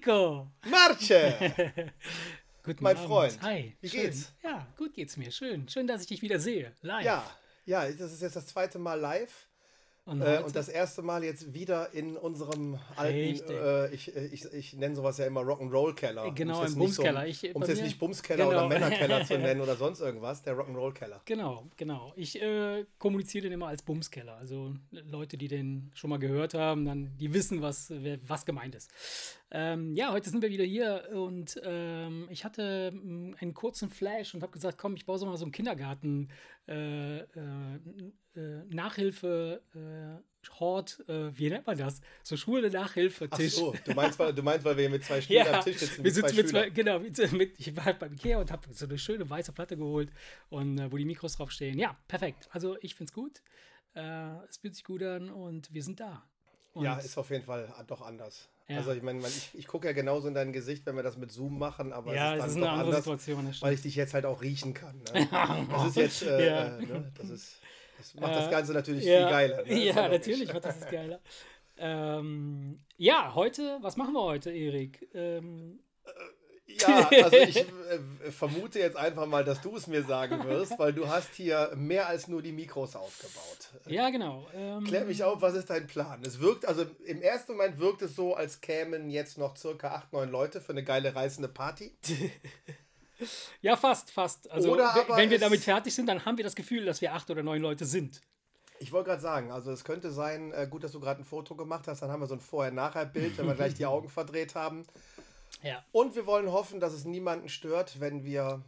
Enrico! Marce! Guten Mein Abend. Freund. Hi. Wie schön. geht's? Ja, gut geht's mir. Schön. Schön, dass ich dich wieder sehe. Live. Ja, ja, das ist jetzt das zweite Mal live. Und, Äh, und das erste Mal jetzt wieder in unserem alten, äh, ich, ich, ich nenne sowas ja immer Rock'n'Roll-Keller. Genau, jetzt im Bumskeller. Um es jetzt mir- nicht Bumskeller Genau. oder Männerkeller zu nennen oder sonst irgendwas, der Rock'n'Roll-Keller. Genau, genau. Ich äh, kommuniziere den immer als Bumskeller. Also Leute, die den schon mal gehört haben, dann die wissen, was, was gemeint ist. Ähm, ja, heute sind wir wieder hier und ähm, ich hatte mh, einen kurzen Flash und habe gesagt, komm, ich baue so mal so einen Kindergarten äh, äh, äh, Nachhilfe äh, Hort, äh, wie nennt man das? So Schule Nachhilfe Ach so, du meinst, weil- du meinst, weil wir hier mit zwei Stühlen Ja, am Tisch sitzen. wir sitzen mit zwei, genau, mit, mit, ich war halt beim Ikea und habe so eine schöne weiße Platte geholt und wo die Mikros draufstehen. Ja, perfekt. Also ich finde es gut. Es fühlt sich gut an und wir sind da. Und Ja, ist auf jeden Fall doch anders. Ja. Also ich meine, ich, ich gucke ja genauso in dein Gesicht, wenn wir das mit Zoom machen, aber ja, es es ist ist dann eine doch andere anders, Situation. Weil ich dich jetzt halt auch riechen kann. Ne? Das ist jetzt, äh, Ja. äh, ne? das ist, das macht Äh, das Ganze natürlich viel geiler. Ne? Ist Ja, natürlich macht das ist geiler. ähm, ja, heute, was machen wir heute, Erik? Ähm, Ja, also ich äh, vermute jetzt einfach mal, dass du es mir sagen wirst, weil du hast hier mehr als nur die Mikros aufgebaut. ja, genau. Ähm, Klär mich auf, was ist dein Plan? Es wirkt, also im ersten Moment wirkt es so, als kämen jetzt noch circa acht, neun Leute für eine geile reißende Party. Ja, fast, fast. Also, wenn wir damit fertig sind, dann haben wir das Gefühl, dass wir acht oder neun Leute sind. Ich wollte gerade sagen, also es könnte sein, äh, gut, dass du gerade ein Foto gemacht hast, dann haben wir so ein Vorher-Nachher-Bild, wenn wir gleich die Augen verdreht haben. Ja. Und wir wollen hoffen, dass es niemanden stört, wenn wir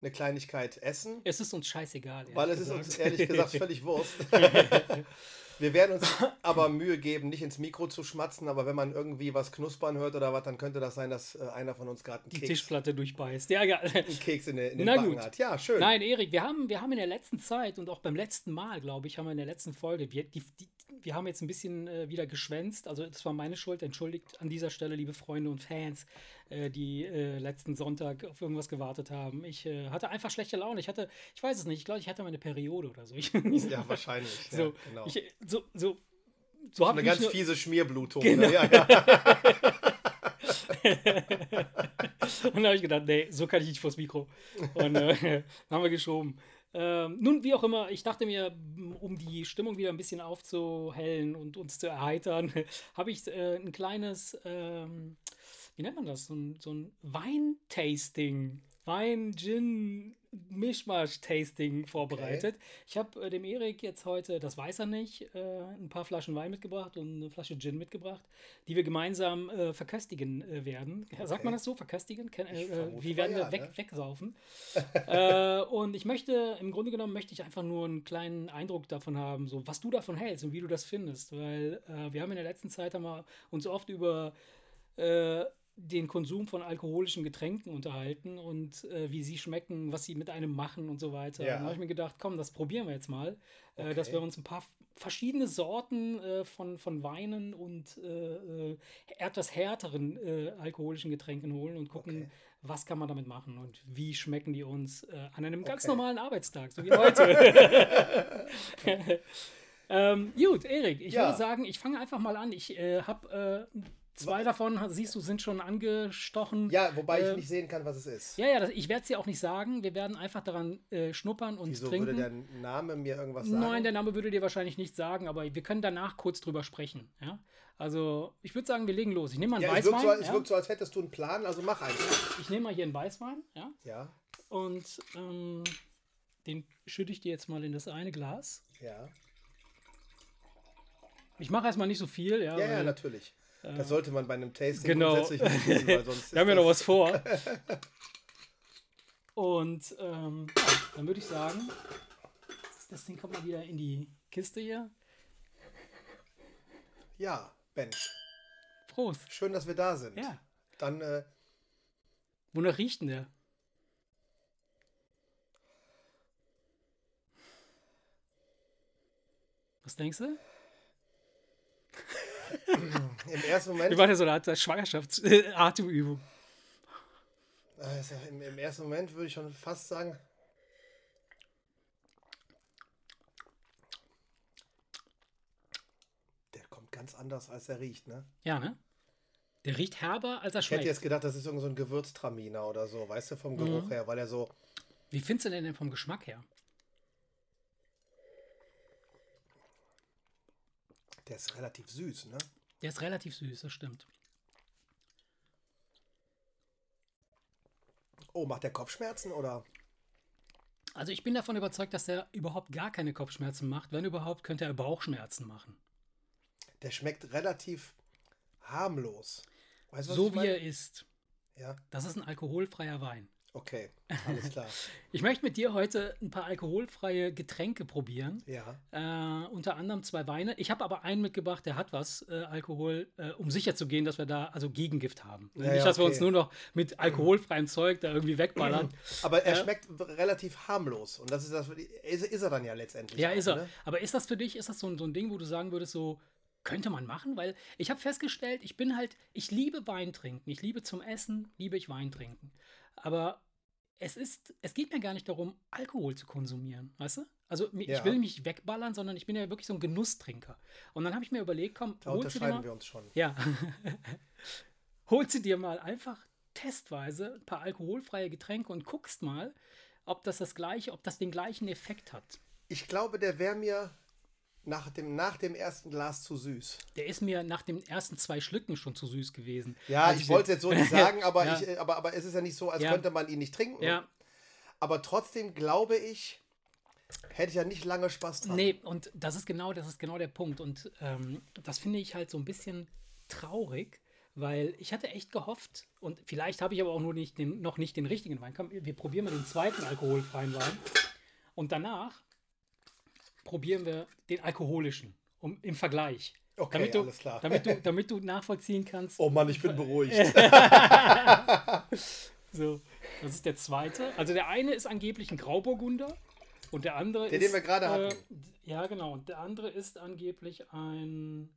eine Kleinigkeit essen. Es ist uns scheißegal. Weil es ist gesagt. uns ehrlich gesagt völlig Wurst. Wir werden uns aber Mühe geben, nicht ins Mikro zu schmatzen, aber wenn man irgendwie was knuspern hört oder was, dann könnte das sein, dass äh, einer von uns gerade einen die Keks, Tischplatte durchbeißt. Ja, egal. einen Keks in, den- in den Na Backen gut. hat. Ja, schön. Nein, Erik, wir haben, wir haben in der letzten Zeit und auch beim letzten Mal, glaube ich, haben wir in der letzten Folge, wir, die, die, wir haben jetzt ein bisschen äh, wieder geschwänzt. Also, das war meine Schuld. Entschuldigt an dieser Stelle, liebe Freunde und Fans, äh, die äh, letzten Sonntag auf irgendwas gewartet haben. Ich äh, hatte einfach schlechte Laune. Ich hatte, ich weiß es nicht, ich glaube, ich hatte meine Periode oder so. Ich, Ja, wahrscheinlich. so, ja, genau. ich, so, so, so habe Eine ganz fiese Schmierblutung. Genau. Ne? Ja, ja. Und dann habe ich gedacht, nee, so kann ich nicht vors Mikro. Und äh, dann haben wir geschoben. Ähm, nun, wie auch immer, ich dachte mir, um die Stimmung wieder ein bisschen aufzuhellen und uns zu erheitern, habe ich äh, ein kleines, ähm, wie nennt man das, so ein, so ein Weintasting, Wein-Gin-Mischmasch-Tasting vorbereitet. Ich habe äh, dem Erik jetzt heute, das weiß er nicht, äh, ein paar Flaschen Wein mitgebracht und eine Flasche Gin mitgebracht, die wir gemeinsam äh, verköstigen äh, werden. Sagt man das so? Verköstigen? Ken, äh, äh, wie werden wir ja, weg, ne? wegsaufen? und ich möchte, im Grunde genommen möchte ich einfach nur einen kleinen Eindruck davon haben, so was du davon hältst und wie du das findest. Weil wir haben in der letzten Zeit haben wir uns oft über den Konsum von alkoholischen Getränken unterhalten und äh, wie sie schmecken, was sie mit einem machen und so weiter. Ja. Und da habe ich mir gedacht, komm, das probieren wir jetzt mal, äh, dass Okay. wir uns ein paar verschiedene Sorten äh, von, von Weinen und äh, äh, etwas härteren äh, alkoholischen Getränken holen und gucken, Okay. was kann man damit machen und wie schmecken die uns äh, an einem ganz Okay. normalen Arbeitstag, so wie heute. ähm, gut, Erik, ich Ja. würde sagen, ich fange einfach mal an. Ich äh, habe äh, zwei davon, siehst du, sind schon angestochen. ja, wobei Äh, ich nicht sehen kann, was es ist. Ja, ja, das, ich werde es dir auch nicht sagen. Wir werden einfach daran äh, schnuppern und Wieso trinken. würde der Name mir irgendwas sagen? Nein, der Name würde dir wahrscheinlich nichts sagen, aber wir können danach kurz drüber sprechen. Ja? Also, ich würde sagen, wir legen los. Ich nehme mal einen ja, es wirkt, Weißwein. so, es ja? wirkt so, als hättest du einen Plan, also mach einfach. Ich nehme mal hier einen Weißwein, ja, Ja, und ähm, den schütte ich dir jetzt mal in das eine Glas. ja. Ich mache erstmal nicht so viel, ja. Ja, ja, natürlich. Das sollte man bei einem Tasting Genau. grundsätzlich nicht tun, weil sonst Wir haben ja noch was vor. Und ähm, ja, dann würde ich sagen, das Ding kommt mal wieder in die Kiste hier. Ja, Bench. Prost. Schön, dass wir da sind. Ja. Dann, äh, Wonach riecht denn der? Was denkst du? Im ersten Moment, Wir machen ja so eine Art Schwangerschaftsatemübung. also im, im ersten Moment würde ich schon fast sagen, der kommt ganz anders, als er riecht, ne? Ja, ne? Der riecht herber, als er Ich hätte schmeckt. jetzt gedacht, das ist irgend so ein Gewürztraminer oder so, weißt du, vom Geruch Mhm. her, weil er so. Wie findest du den denn vom Geschmack her? Der ist relativ süß, ne? Der ist relativ süß, das stimmt. Oh, macht der Kopfschmerzen oder? Also ich bin davon überzeugt, dass der überhaupt gar keine Kopfschmerzen macht. Wenn überhaupt, könnte er Bauchschmerzen machen. Der schmeckt relativ harmlos. Weißt so wie er ist. Ja, Das ist ein alkoholfreier Wein. Okay, alles klar. Ich möchte mit dir heute ein paar alkoholfreie Getränke probieren. ja, Äh, unter anderem zwei Weine. Ich habe aber einen mitgebracht, der hat was, äh, Alkohol, äh, um sicher zu gehen, dass wir da also Gegengift haben. Ja, Nicht, dass wir uns okay. nur noch mit alkoholfreiem Zeug da irgendwie wegballern. aber er Äh, schmeckt relativ harmlos und das ist das, ist, ist er dann ja letztendlich. Ja, auch, ist er. Ne? Aber ist das für dich, ist das so, so ein Ding, wo du sagen würdest, so, könnte man machen? Weil ich habe festgestellt, ich bin halt, ich liebe Wein trinken. Ich liebe zum Essen, liebe ich Wein trinken. Aber es ist, es geht mir gar nicht darum, Alkohol zu konsumieren, weißt du? Also Ja. ich will mich wegballern, sondern ich bin ja wirklich so ein Genusstrinker. Und dann habe ich mir überlegt, komm, Da holst du dir unterscheiden mal, wir uns schon. ja, holst du dir mal einfach testweise ein paar alkoholfreie Getränke und guckst mal, ob das das gleiche, ob das den gleichen Effekt hat. Ich glaube, der wäre mir nach dem, nach dem ersten Glas zu süß. Der ist mir nach den ersten zwei Schlücken schon zu süß gewesen. Ja, Als ich wollte es jetzt so nicht sagen, aber, Ja. ich, äh, aber, aber es ist ja nicht so, als Ja. könnte man ihn nicht trinken. Ja, Aber trotzdem glaube ich, hätte ich ja nicht lange Spaß dran. nee, und das ist genau, das ist genau der Punkt. Und ähm, das finde ich halt so ein bisschen traurig, weil ich hatte echt gehofft, und vielleicht habe ich aber auch nur nicht den, noch nicht den richtigen Wein. Komm, wir probieren mal den zweiten alkoholfreien Wein. Und danach probieren wir den alkoholischen, um, im Vergleich. Okay, damit du, alles klar. Damit du, damit du nachvollziehen kannst, Oh Mann, ich bin beruhigt. So, das ist der zweite. Also der eine ist angeblich ein Grauburgunder und der andere Der, ist. den wir gerade äh, hatten. ja, genau. Und der andere ist angeblich ein.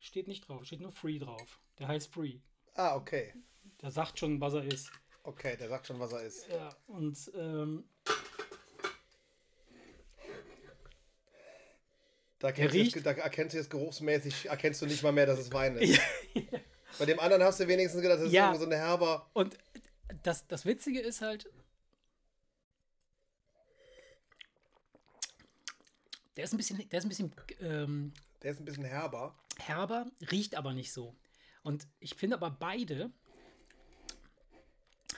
Steht nicht drauf, steht nur Free drauf. Der heißt Free. Ah, okay. Der sagt schon, was er ist. Okay, der sagt schon, was er ist. Ja, und ähm, Da erkennst, du riecht- jetzt, da erkennst du jetzt geruchsmäßig, erkennst du nicht mal mehr, dass es Wein ist. Bei dem anderen hast du wenigstens gedacht, das ist Ja. so eine herber. und das, das Witzige ist halt. Der ist ein bisschen, der ist ein bisschen ähm, Der ist ein bisschen herber. herber, riecht aber nicht so. Und ich finde aber beide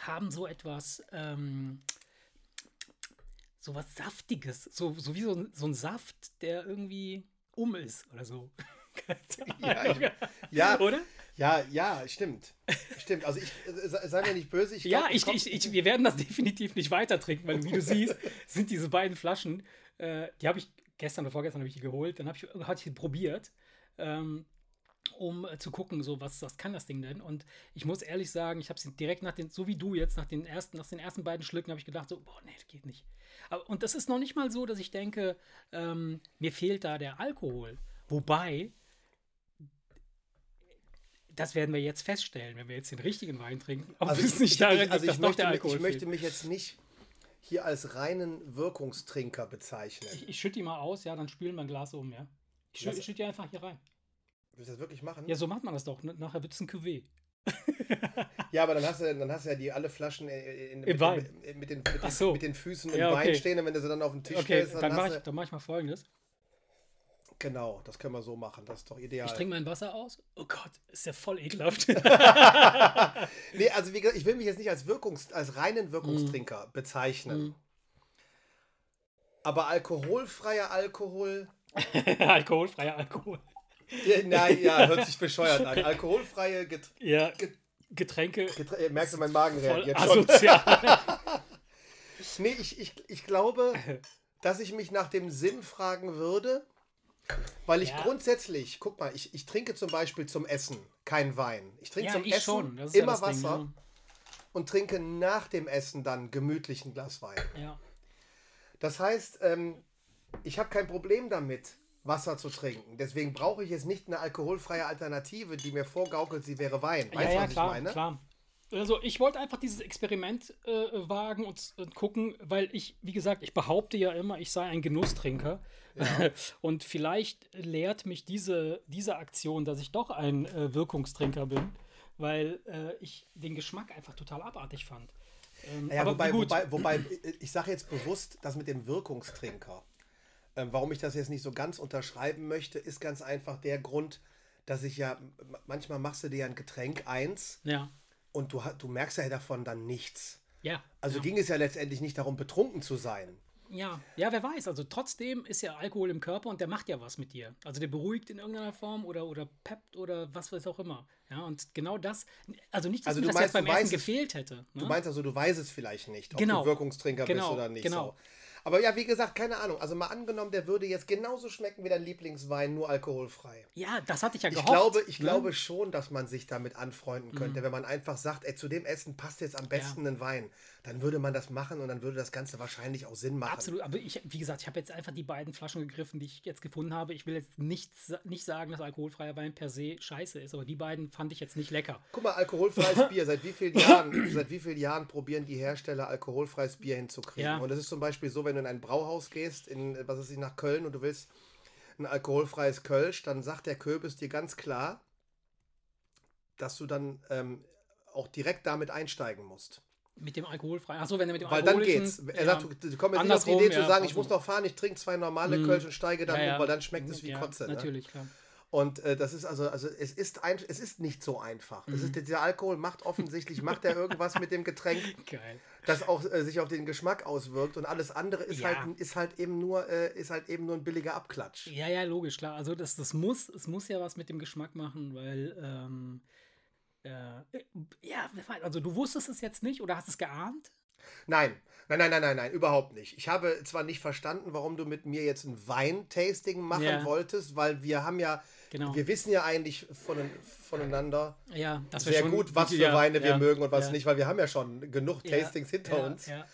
haben so etwas, ähm, so was Saftiges, so, so wie so, ein- so ein Saft, der irgendwie um ist oder so. Ja, ich- Ja, oder? ja, ja, stimmt. Stimmt. Also ich, äh, sei mir nicht böse. Ich Ja, glaub, ich, komm- ich, ich, wir werden das definitiv nicht weiter trinken, weil wie du siehst, sind diese beiden Flaschen, äh, die habe ich gestern oder vorgestern habe ich die geholt, dann habe ich, hatte ich probiert, ähm, um äh, zu gucken, so was, was kann das Ding denn? Und ich muss ehrlich sagen, ich habe sie direkt nach den, so wie du jetzt, nach den ersten, nach den ersten beiden Schlücken habe ich gedacht, so, boah, nee, das geht nicht. Aber, und das ist noch nicht mal so, dass ich denke, ähm, mir fehlt da der Alkohol. Wobei, das werden wir jetzt feststellen, wenn wir jetzt den richtigen Wein trinken. Ob Also es ich, nicht ich, daran ich, also liegt, dass ich, möchte, der mich- Alkohol ich möchte mich jetzt nicht hier als reinen Wirkungstrinker bezeichnen. Ich, ich schütte die mal aus, ja, dann spülen wir ein Glas um, ja. Ich schütte, Was? schütte die einfach hier rein. Willst du das wirklich machen? Ja, so macht man das doch. Ne? Nachher wird es ein Cuvée. Ja, aber dann hast du, dann hast du ja die alle Flaschen in, in, mit. Den, mit, den, mit, den, so. mit den Füßen im Ja, okay. Wein stehen und wenn du sie dann auf den Tisch Okay, stellst, dann, dann mache ich, dann mach ich mal folgendes. Genau, das können wir so machen. Das ist doch ideal. Ich trinke mein Wasser aus. Oh Gott, ist ja voll ekelhaft. Nee, also wie gesagt, ich will mich jetzt nicht als, Wirkungs-, als reinen. Wirkungstrinker bezeichnen. Aber alkoholfreier Alkohol. Alkoholfreier Alkohol. Ja, nein, ja, hört sich bescheuert an. Alkoholfreie Get Ja, Get Getränke Geträ äh, merkst du, mein Magen reagiert schon. asozial. Nee, ich, ich, ich glaube, dass ich mich nach dem Sinn fragen würde, weil ich Ja. grundsätzlich, guck mal, ich, ich trinke zum Beispiel zum Essen keinen Wein. Ich trinke zum ich Essen immer das Ding, Wasser und trinke nach dem Essen dann gemütlich ein Glas Wein. Ja. Das heißt, ähm, ich habe kein Problem damit, Wasser zu trinken. Deswegen brauche ich jetzt nicht eine alkoholfreie Alternative, die mir vorgaukelt, sie wäre Wein. Weißt ja, du, ja, was klar, ich meine? klar. Also ich wollte einfach dieses Experiment äh, wagen und, und gucken, weil ich, wie gesagt, ich behaupte ja immer, ich sei ein Genusstrinker. und vielleicht lehrt mich diese, diese Aktion, dass ich doch ein äh, Wirkungstrinker bin. weil äh, ich den Geschmack einfach total abartig fand. Ähm, ja, wobei, wobei, wobei, ich sage jetzt bewusst, das mit dem Wirkungstrinker. Ähm, warum ich das jetzt nicht so ganz unterschreiben möchte, ist ganz einfach der Grund, dass ich ja, manchmal machst du dir ein Getränk eins ja. und du, du merkst ja davon dann nichts. Ja. Also ja. ging es ja letztendlich nicht darum, betrunken zu sein. Ja, ja, wer weiß. Also trotzdem ist ja Alkohol im Körper und der macht ja was mit dir. Also der beruhigt in irgendeiner Form oder, oder peppt oder was weiß auch immer. Ja, und genau das, also nicht, dass also mir das meinst, jetzt beim Essen gefehlt hätte. Ne? Du meinst also, du weißt es vielleicht nicht, ob genau. du Wirkungstrinker genau. bist oder nicht. Genau. So. Aber ja, wie gesagt, keine Ahnung. Also mal angenommen, der würde jetzt genauso schmecken wie dein Lieblingswein, nur alkoholfrei. Ja, das hatte ich ja gehofft. Ich glaube, ich ne? glaube schon, dass man sich damit anfreunden könnte, mhm. wenn man einfach sagt, ey, zu dem Essen passt jetzt am besten ja. ein Wein. Dann würde man das machen und dann würde das Ganze wahrscheinlich auch Sinn machen. Absolut, aber ich, wie gesagt, ich habe jetzt einfach die beiden Flaschen gegriffen, die ich jetzt gefunden habe. Ich will jetzt nicht, nicht sagen, dass alkoholfreier Wein per se scheiße ist, aber die beiden fand ich jetzt nicht lecker. Guck mal, alkoholfreies Bier. Seit wie vielen Jahren, seit wie vielen Jahren probieren die Hersteller alkoholfreies Bier hinzukriegen? Ja. Und das ist zum Beispiel so, wenn du in ein Brauhaus gehst, in, was ist ich, nach Köln und du willst ein alkoholfreies Kölsch, dann sagt der Köbis dir ganz klar, dass du dann ähm, auch direkt damit einsteigen musst. Mit dem alkoholfreien. Achso, wenn er mit dem Weil dann geht's. Er sagt, du, du kommst nicht auf die Idee zu sagen, ich muss noch fahren, ich trinke zwei normale mhm. Kölsch und steige dann ja, um, weil dann schmeckt es wie Kotze. Natürlich, ne? klar. Und äh, das ist also, also es ist ein, es ist nicht so einfach. Mhm. Ist, dieser Alkohol macht offensichtlich, macht er irgendwas mit dem Getränk, Geil. das auch äh, sich auf den Geschmack auswirkt und alles andere ist Ja. halt ist halt eben nur äh, ist halt eben nur ein billiger Abklatsch. Ja, ja, logisch, klar. Also das, das muss, es muss ja was mit dem Geschmack machen, weil ähm, äh, ja, also du wusstest es jetzt nicht oder hast es geahnt? Nein, nein, nein, nein, nein, nein, überhaupt nicht. Ich habe zwar nicht verstanden, warum du mit mir jetzt ein Weintasting machen Ja. wolltest, weil wir haben ja, Genau. wir wissen ja eigentlich von, voneinander Ja, sehr gut, was für ja, Weine wir ja, mögen und was nicht, weil wir haben ja schon genug Tastings hinter uns. Ja.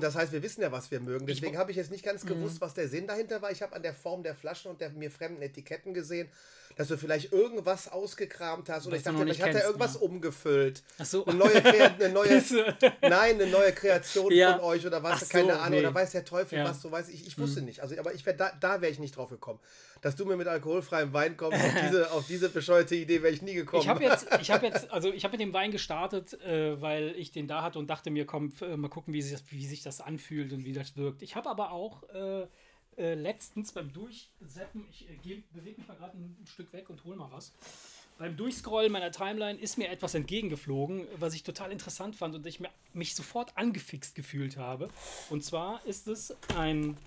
Das heißt, wir wissen ja, was wir mögen. Deswegen habe ich jetzt nicht ganz gewusst, Mhm. was der Sinn dahinter war. Ich habe an der Form der Flaschen und der mir fremden Etiketten gesehen, dass du vielleicht irgendwas ausgekramt hast oder Was ich dachte, vielleicht hat er kennst, irgendwas ne? umgefüllt. Ach so. Eine neue, eine neue, nein, eine neue Kreation Ja. von euch oder was, Ach so, keine Ahnung, nee. oder weiß der Teufel Ja. was, so weiß ich, ich wusste nicht. Also, aber ich wär, da, da wäre ich nicht drauf gekommen. Dass du mir mit alkoholfreiem Wein kommst, auf diese, auf diese bescheuerte Idee wäre ich nie gekommen. Ich habe jetzt, ich habe jetzt, also ich habe mit dem Wein gestartet, äh, weil ich den da hatte und dachte mir, komm, äh, mal gucken, wie sich, das, wie sich das anfühlt und wie das wirkt. Ich habe aber auch äh, äh, letztens beim Durchseppen, ich äh, bewege mich mal gerade ein, ein Stück weg und hole mal was. Beim Durchscrollen meiner Timeline ist mir etwas entgegengeflogen, was ich total interessant fand und ich mir, mich sofort angefixt gefühlt habe. Und zwar ist es ein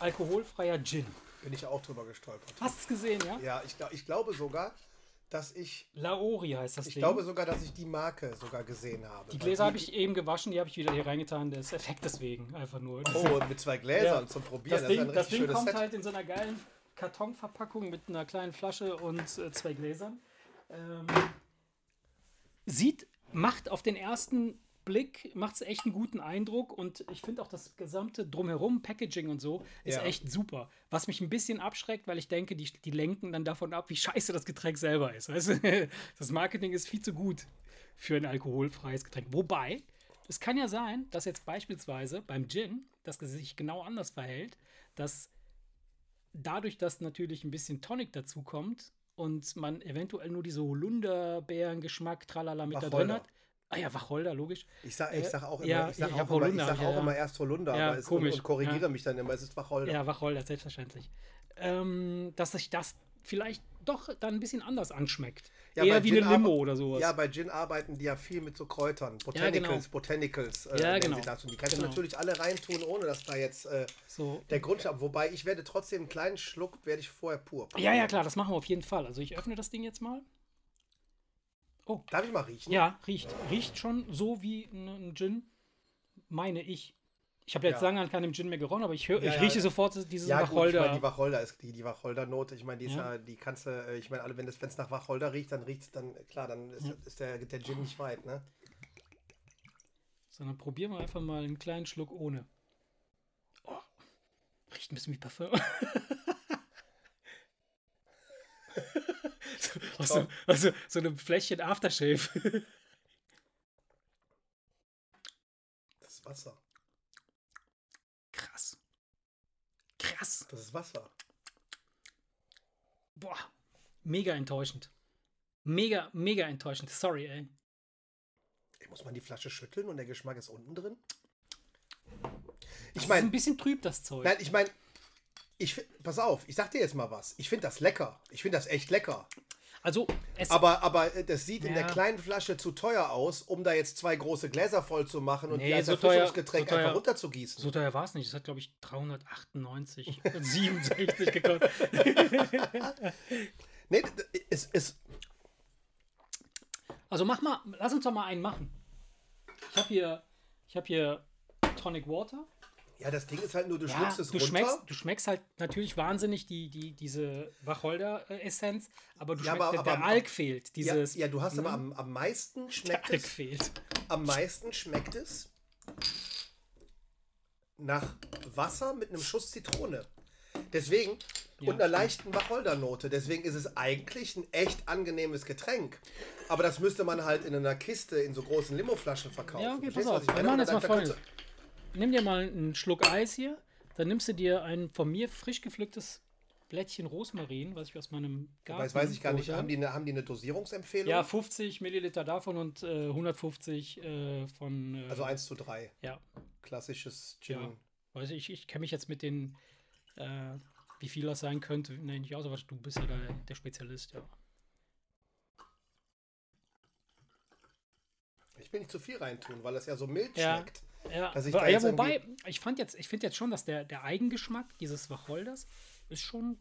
alkoholfreier Gin. Bin ich auch drüber gestolpert. Hast du es gesehen, ja? Ja, ich, ich glaube sogar, dass ich, Laori heißt das ich Ding. glaube sogar, dass ich die Marke sogar gesehen habe. Die Gläser habe ich eben gewaschen, die habe ich wieder hier reingetan, des Effekt deswegen, einfach nur. Oh, und mit zwei Gläsern Ja. zum Probieren. das Ding, das richtig Ding kommt Set. halt in so einer geilen Kartonverpackung mit einer kleinen Flasche und äh, zwei Gläsern. Ähm, sieht, macht auf den ersten Blick, macht es echt einen guten Eindruck und ich finde auch das gesamte Drumherum, Packaging und so, ist Ja. echt super. Was mich ein bisschen abschreckt, weil ich denke, die, die lenken dann davon ab, wie scheiße das Getränk selber ist. Weißt du? Das Marketing ist viel zu gut für ein alkoholfreies Getränk. Wobei, es kann ja sein, dass jetzt beispielsweise beim Gin das sich genau anders verhält, dass dadurch, dass natürlich ein bisschen Tonic dazu kommt und man eventuell nur diese Holunderbeeren-Geschmack, tralala mit da drin Wacholder. hat. Ah ja, Wacholder, logisch. Ich sag, ich Äh, sag auch immer, ja, ich sag ich auch, immer, ich sag ja, auch ja. immer erst Holunder Ja, aber es, und, komisch, und korrigiere ja. mich dann immer, es ist Wacholder. Ja, Wacholder, selbstverständlich. Ähm, dass sich das vielleicht doch dann ein bisschen anders anschmeckt. Ja, Eher wie Gin eine Limo oder sowas. Ja, bei Gin arbeiten die ja viel mit so Kräutern. Ja, Botanicals, genau. Botanicals. Äh, Ja, genau. Sie. Und die kannst Genau. du natürlich alle reintun, ohne dass da jetzt äh, so. der Grundstoff. Wobei ich werde trotzdem einen kleinen Schluck, werde ich vorher pur. ja, ja, klar, das machen wir auf jeden Fall. Also ich öffne das Ding jetzt mal. Darf ich mal riechen? Ja, riecht. Riecht schon so wie ein, Gin, meine ich. Ich habe jetzt Ja. lange an keinem Gin mehr gerochen, aber ich, hör, Ja, ich ja. rieche sofort dieses Ja, gut, ich Wacholder. meine, die Wacholder ist die, die Wacholder-Note. Ich meine, die ist Ja. ja, die kannst du, äh, ich meine, alle, wenn es nach Wacholder riecht, dann riecht es dann, klar, dann ist, Ja. ist der, der Gin nicht weit, ne? Sondern probieren wir einfach mal einen kleinen Schluck ohne. Oh, riecht ein bisschen wie Parfum. so, also, also so eine Fläschchen Aftershave. Das ist Wasser. Krass. Krass. Das ist Wasser. Boah. Mega enttäuschend. Mega, mega enttäuschend. Sorry, ey. Muss man die Flasche schütteln und der Geschmack ist unten drin? Ich meine, ein bisschen trüb das Zeug. Nein, ich meine, ich pass auf, ich sag dir jetzt mal was. Ich finde das lecker. Ich finde das echt lecker. Also, aber, aber äh, das sieht ja. in der kleinen Flasche zu teuer aus, um da jetzt zwei große Gläser voll zu machen und nee, die als so Erfrischungsgetränk so einfach runterzugießen. So teuer war es nicht. Das hat, glaube ich, 398, 67 gekostet. nee, es ist. Also mach mal, lass uns doch mal einen machen. Ich habe hier, ich habe hier Tonic Water. Ja, das Ding ist halt nur, du ja, schluckst es du runter. Schmeckst, du schmeckst halt natürlich wahnsinnig die, die, diese Wacholder-Essenz, aber du ja, schmeckst, aber, der, der Alk fehlt. Dieses, ja, ja, du hast aber hm? am, am meisten schmeckt der Alk es. fehlt. Am meisten schmeckt es nach Wasser mit einem Schuss Zitrone. Deswegen, ja. und einer leichten Wacholdernote. Deswegen ist es eigentlich ein echt angenehmes Getränk. Aber das müsste man halt in einer Kiste in so großen Limoflaschen verkaufen. Ja, okay, pass auf. Wir machen jetzt mal folgendes nimm dir mal einen Schluck Eis hier. Dann nimmst du dir ein von mir frisch gepflücktes Blättchen Rosmarin, was ich aus meinem Garten. Weiß, weiß ich gar nicht. Haben die, eine, haben die eine Dosierungsempfehlung? Ja, 50 Milliliter davon und äh, 150 äh, von. Äh, also 1 zu 3. Ja. Klassisches Gin. Ja. Weiß ich, ich kenne mich jetzt mit den, äh, wie viel das sein könnte, nee, nicht aus, aber du bist ja der, der Spezialist, ja. Will nicht zu viel reintun, weil das ja so mild ja. schmeckt. Ja, dass ich ja wobei, ich fand jetzt, ich finde jetzt schon, dass der, der Eigengeschmack dieses Wacholders ist schon.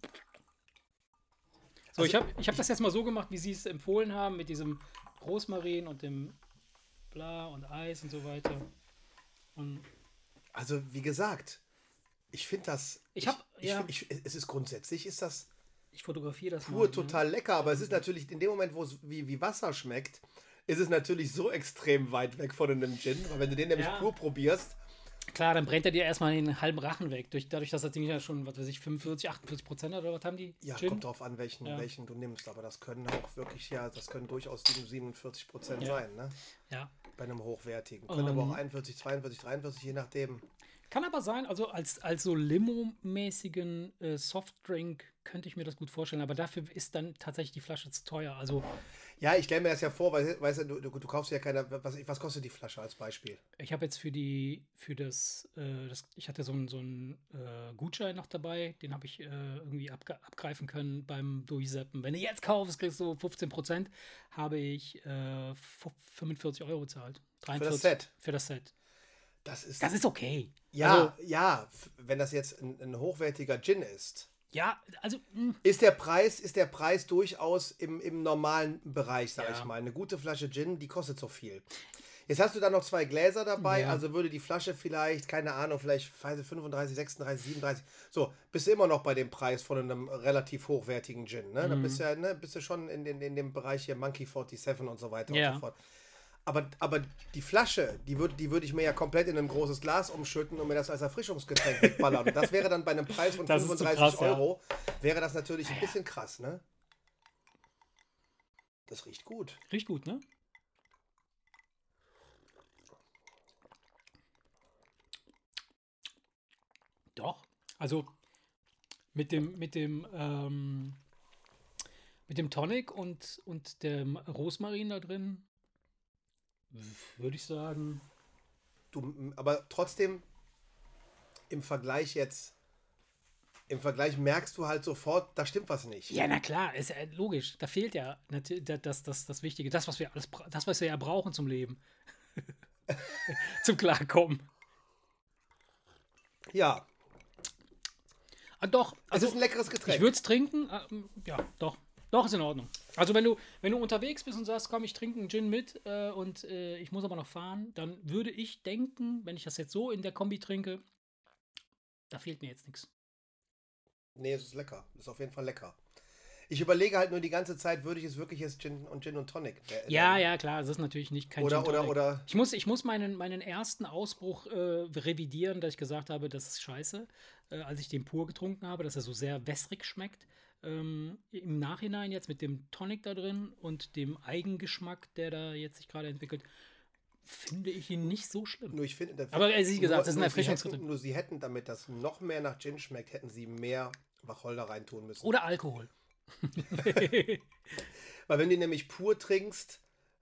So, also, ich habe ich hab das jetzt mal so gemacht, wie sie es empfohlen haben, mit diesem Rosmarin und dem Bla und Eis und so weiter. Und also, wie gesagt, ich finde das. Ich habe. Ja. Ich, ich, es ist grundsätzlich, ist das. Ich fotografiere das. Pur mal, ne? total ne? lecker, aber es ist natürlich in dem Moment, wo es wie, wie Wasser schmeckt, ist es natürlich so extrem weit weg von einem Gin, weil wenn du den nämlich ja. pur probierst. Klar, dann brennt er dir erstmal den halben Rachen weg, durch, dadurch, dass das Ding ja schon, was weiß ich, 45, 48 Prozent oder was haben die? Ja, Gin? kommt drauf an, welchen, ja. welchen du nimmst, aber das können auch wirklich, ja, das können durchaus 47 Prozent ja. sein, ne? Ja. Bei einem hochwertigen. Können um, aber auch 41, 42, 43, je nachdem. Kann aber sein, also als, als so Limo-mäßigen äh, Softdrink könnte ich mir das gut vorstellen, aber dafür ist dann tatsächlich die Flasche zu teuer. Also ja, ich stelle mir das ja vor, weil weißt du, du, du kaufst ja keine. Was, was kostet die Flasche als Beispiel? Ich habe jetzt für die, für das, äh, das ich hatte so einen so äh, Gutschein noch dabei, den habe ich äh, irgendwie abgreifen können beim Durchseppen. Wenn du jetzt kaufst, kriegst du 15 Prozent, habe ich 45 äh, Euro bezahlt. 43 für das Set. Für das Set. Das ist, das ist okay. Ja, also, ja, wenn das jetzt ein, ein hochwertiger Gin ist ja, also. Mh. Hm. Ist der Preis, ist der Preis durchaus im, im normalen Bereich, sag ja. ich mal. Eine gute Flasche Gin, die kostet so viel. Jetzt hast du da noch zwei Gläser dabei, ja. also würde die Flasche vielleicht, keine Ahnung, vielleicht 35, 36, 37. So, bist du immer noch bei dem Preis von einem relativ hochwertigen Gin. Ne? Mhm. Da bist du ja, ne, bist du schon in, in, in dem Bereich hier Monkey 47 und so weiter ja. und so fort. Aber, aber die Flasche, die würde die würd ich mir ja komplett in ein großes Glas umschütten und mir das als Erfrischungsgetränk wegballern. Und das wäre dann bei einem Preis von 35 krass, Euro, ja. wäre das natürlich ein bisschen krass, ne? Das riecht gut. Riecht gut, ne? Doch. Also mit dem, mit dem, ähm, mit dem Tonic und, und dem Rosmarin da drin würde ich sagen. Du, aber trotzdem im Vergleich jetzt, im Vergleich merkst du halt sofort, da stimmt was nicht. Ja, na klar, ist ja logisch. Da fehlt ja das, das, das Wichtige, das, was wir alles, das, was wir ja brauchen zum Leben. zum Klarkommen. Ja. Ah, doch. Also, es ist ein leckeres Getränk. Ich würde es trinken. Ah, ja, doch. Doch, ist in Ordnung. Also wenn du, wenn du unterwegs bist und sagst, komm, ich trinke einen Gin mit äh, und äh, ich muss aber noch fahren, dann würde ich denken, wenn ich das jetzt so in der Kombi trinke, da fehlt mir jetzt nichts. Nee, es ist lecker. Ist auf jeden Fall lecker. Ich überlege halt nur die ganze Zeit, würde ich es wirklich jetzt Gin und Gin und Tonic. Äh, ja, ja, klar, es ist natürlich nicht kein oder, Gin Oder, oder. Ich muss, ich muss meinen, meinen ersten Ausbruch äh, revidieren, dass ich gesagt habe, das ist scheiße, äh, als ich den pur getrunken habe, dass er so sehr wässrig schmeckt. Ähm, Im Nachhinein jetzt mit dem Tonic da drin und dem Eigengeschmack, der da jetzt sich gerade entwickelt, finde ich ihn nicht so schlimm. Nur ich finde, aber wie gesagt, nur, das ist ein Erfrischungsgetränk. Nur sie hätten, damit das noch mehr nach Gin schmeckt, hätten sie mehr Wacholder reintun müssen. Oder Alkohol. Weil wenn du nämlich pur trinkst,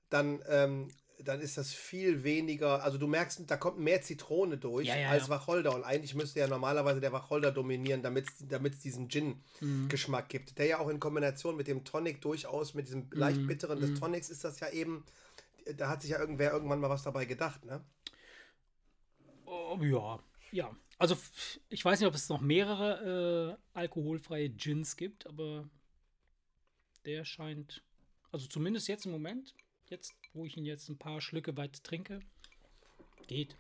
dann, ähm, dann ist das viel weniger, also du merkst, da kommt mehr Zitrone durch Ja, ja, als. Wacholder. Und eigentlich müsste ja normalerweise der Wacholder dominieren, damit es diesen Gin-Geschmack gibt. Der ja auch in Kombination mit dem Tonic durchaus, mit diesem leicht bitteren des Tonics, ist das ja eben, da hat sich ja irgendwer irgendwann mal was dabei gedacht, ne? Oh, ja, ja. Also ich weiß nicht, ob es noch mehrere äh, alkoholfreie Gins gibt, aber der scheint, also zumindest jetzt im Moment, jetzt, wo ich ihn jetzt ein paar Schlücke weit trinke, geht.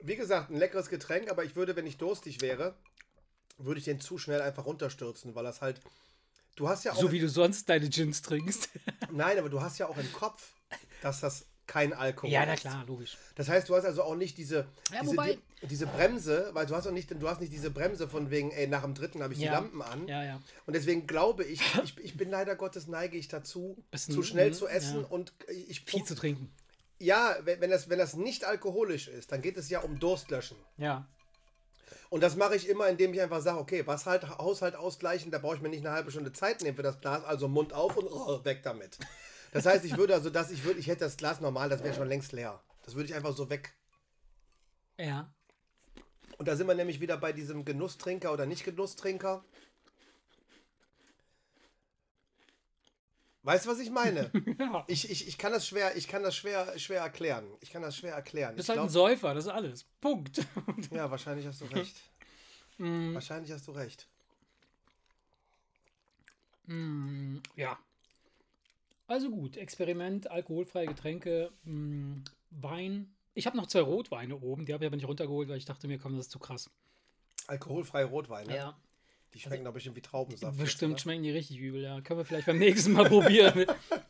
Wie gesagt, ein leckeres Getränk, aber ich würde, wenn ich durstig wäre, würde ich den zu schnell einfach runterstürzen, weil das halt. Du hast ja auch. So wie du sonst deine Gins trinkst. nein, aber du hast ja auch im Kopf, dass das kein Alkohol ja, na klar, logisch. Das heißt, du hast also auch nicht diese, Ja, diese, wobei- die, diese Bremse, weil du hast auch nicht, du hast nicht diese Bremse von wegen, ey, nach dem dritten habe ich die Ja. Lampen an. Ja, ja. Und deswegen glaube ich, ich, ich bin leider Gottes neige ich dazu, Bisschen, zu schnell ne? zu essen Ja. und ich Viel zu trinken. ja, wenn, wenn das wenn das nicht alkoholisch ist, dann geht es ja um Durstlöschen. Ja. Und das mache ich immer, indem ich einfach sage, okay, was halt Haushalt ausgleichen, da brauche ich mir nicht eine halbe Stunde Zeit nehmen für das Glas, also Mund auf und oh, weg damit. Das heißt, ich würde also das, ich würde, ich hätte das Glas normal, das wäre schon längst leer. Das würde ich einfach so weg. Ja. Und da sind wir nämlich wieder bei diesem Genusstrinker oder nicht Genusstrinker. Weißt du, was ich meine? ja. Ich, ich, ich kann das schwer, ich kann das schwer, schwer erklären. Ich kann das schwer erklären. Bist Ich halt ein Säufer, das ist alles. Punkt. ja, wahrscheinlich hast du recht. Mm, Wahrscheinlich hast du recht. mm, ja. Also gut, Experiment, alkoholfreie Getränke, mm, Wein. Ich habe noch zwei Rotweine oben, die habe ich aber nicht runtergeholt, weil ich dachte mir, komm, das ist zu krass. Alkoholfreie Rotweine. Ja, Also Die schmecken doch bestimmt wie Traubensaft. bestimmt jetzt, schmecken die richtig übel, ja. Können wir vielleicht beim nächsten Mal probieren.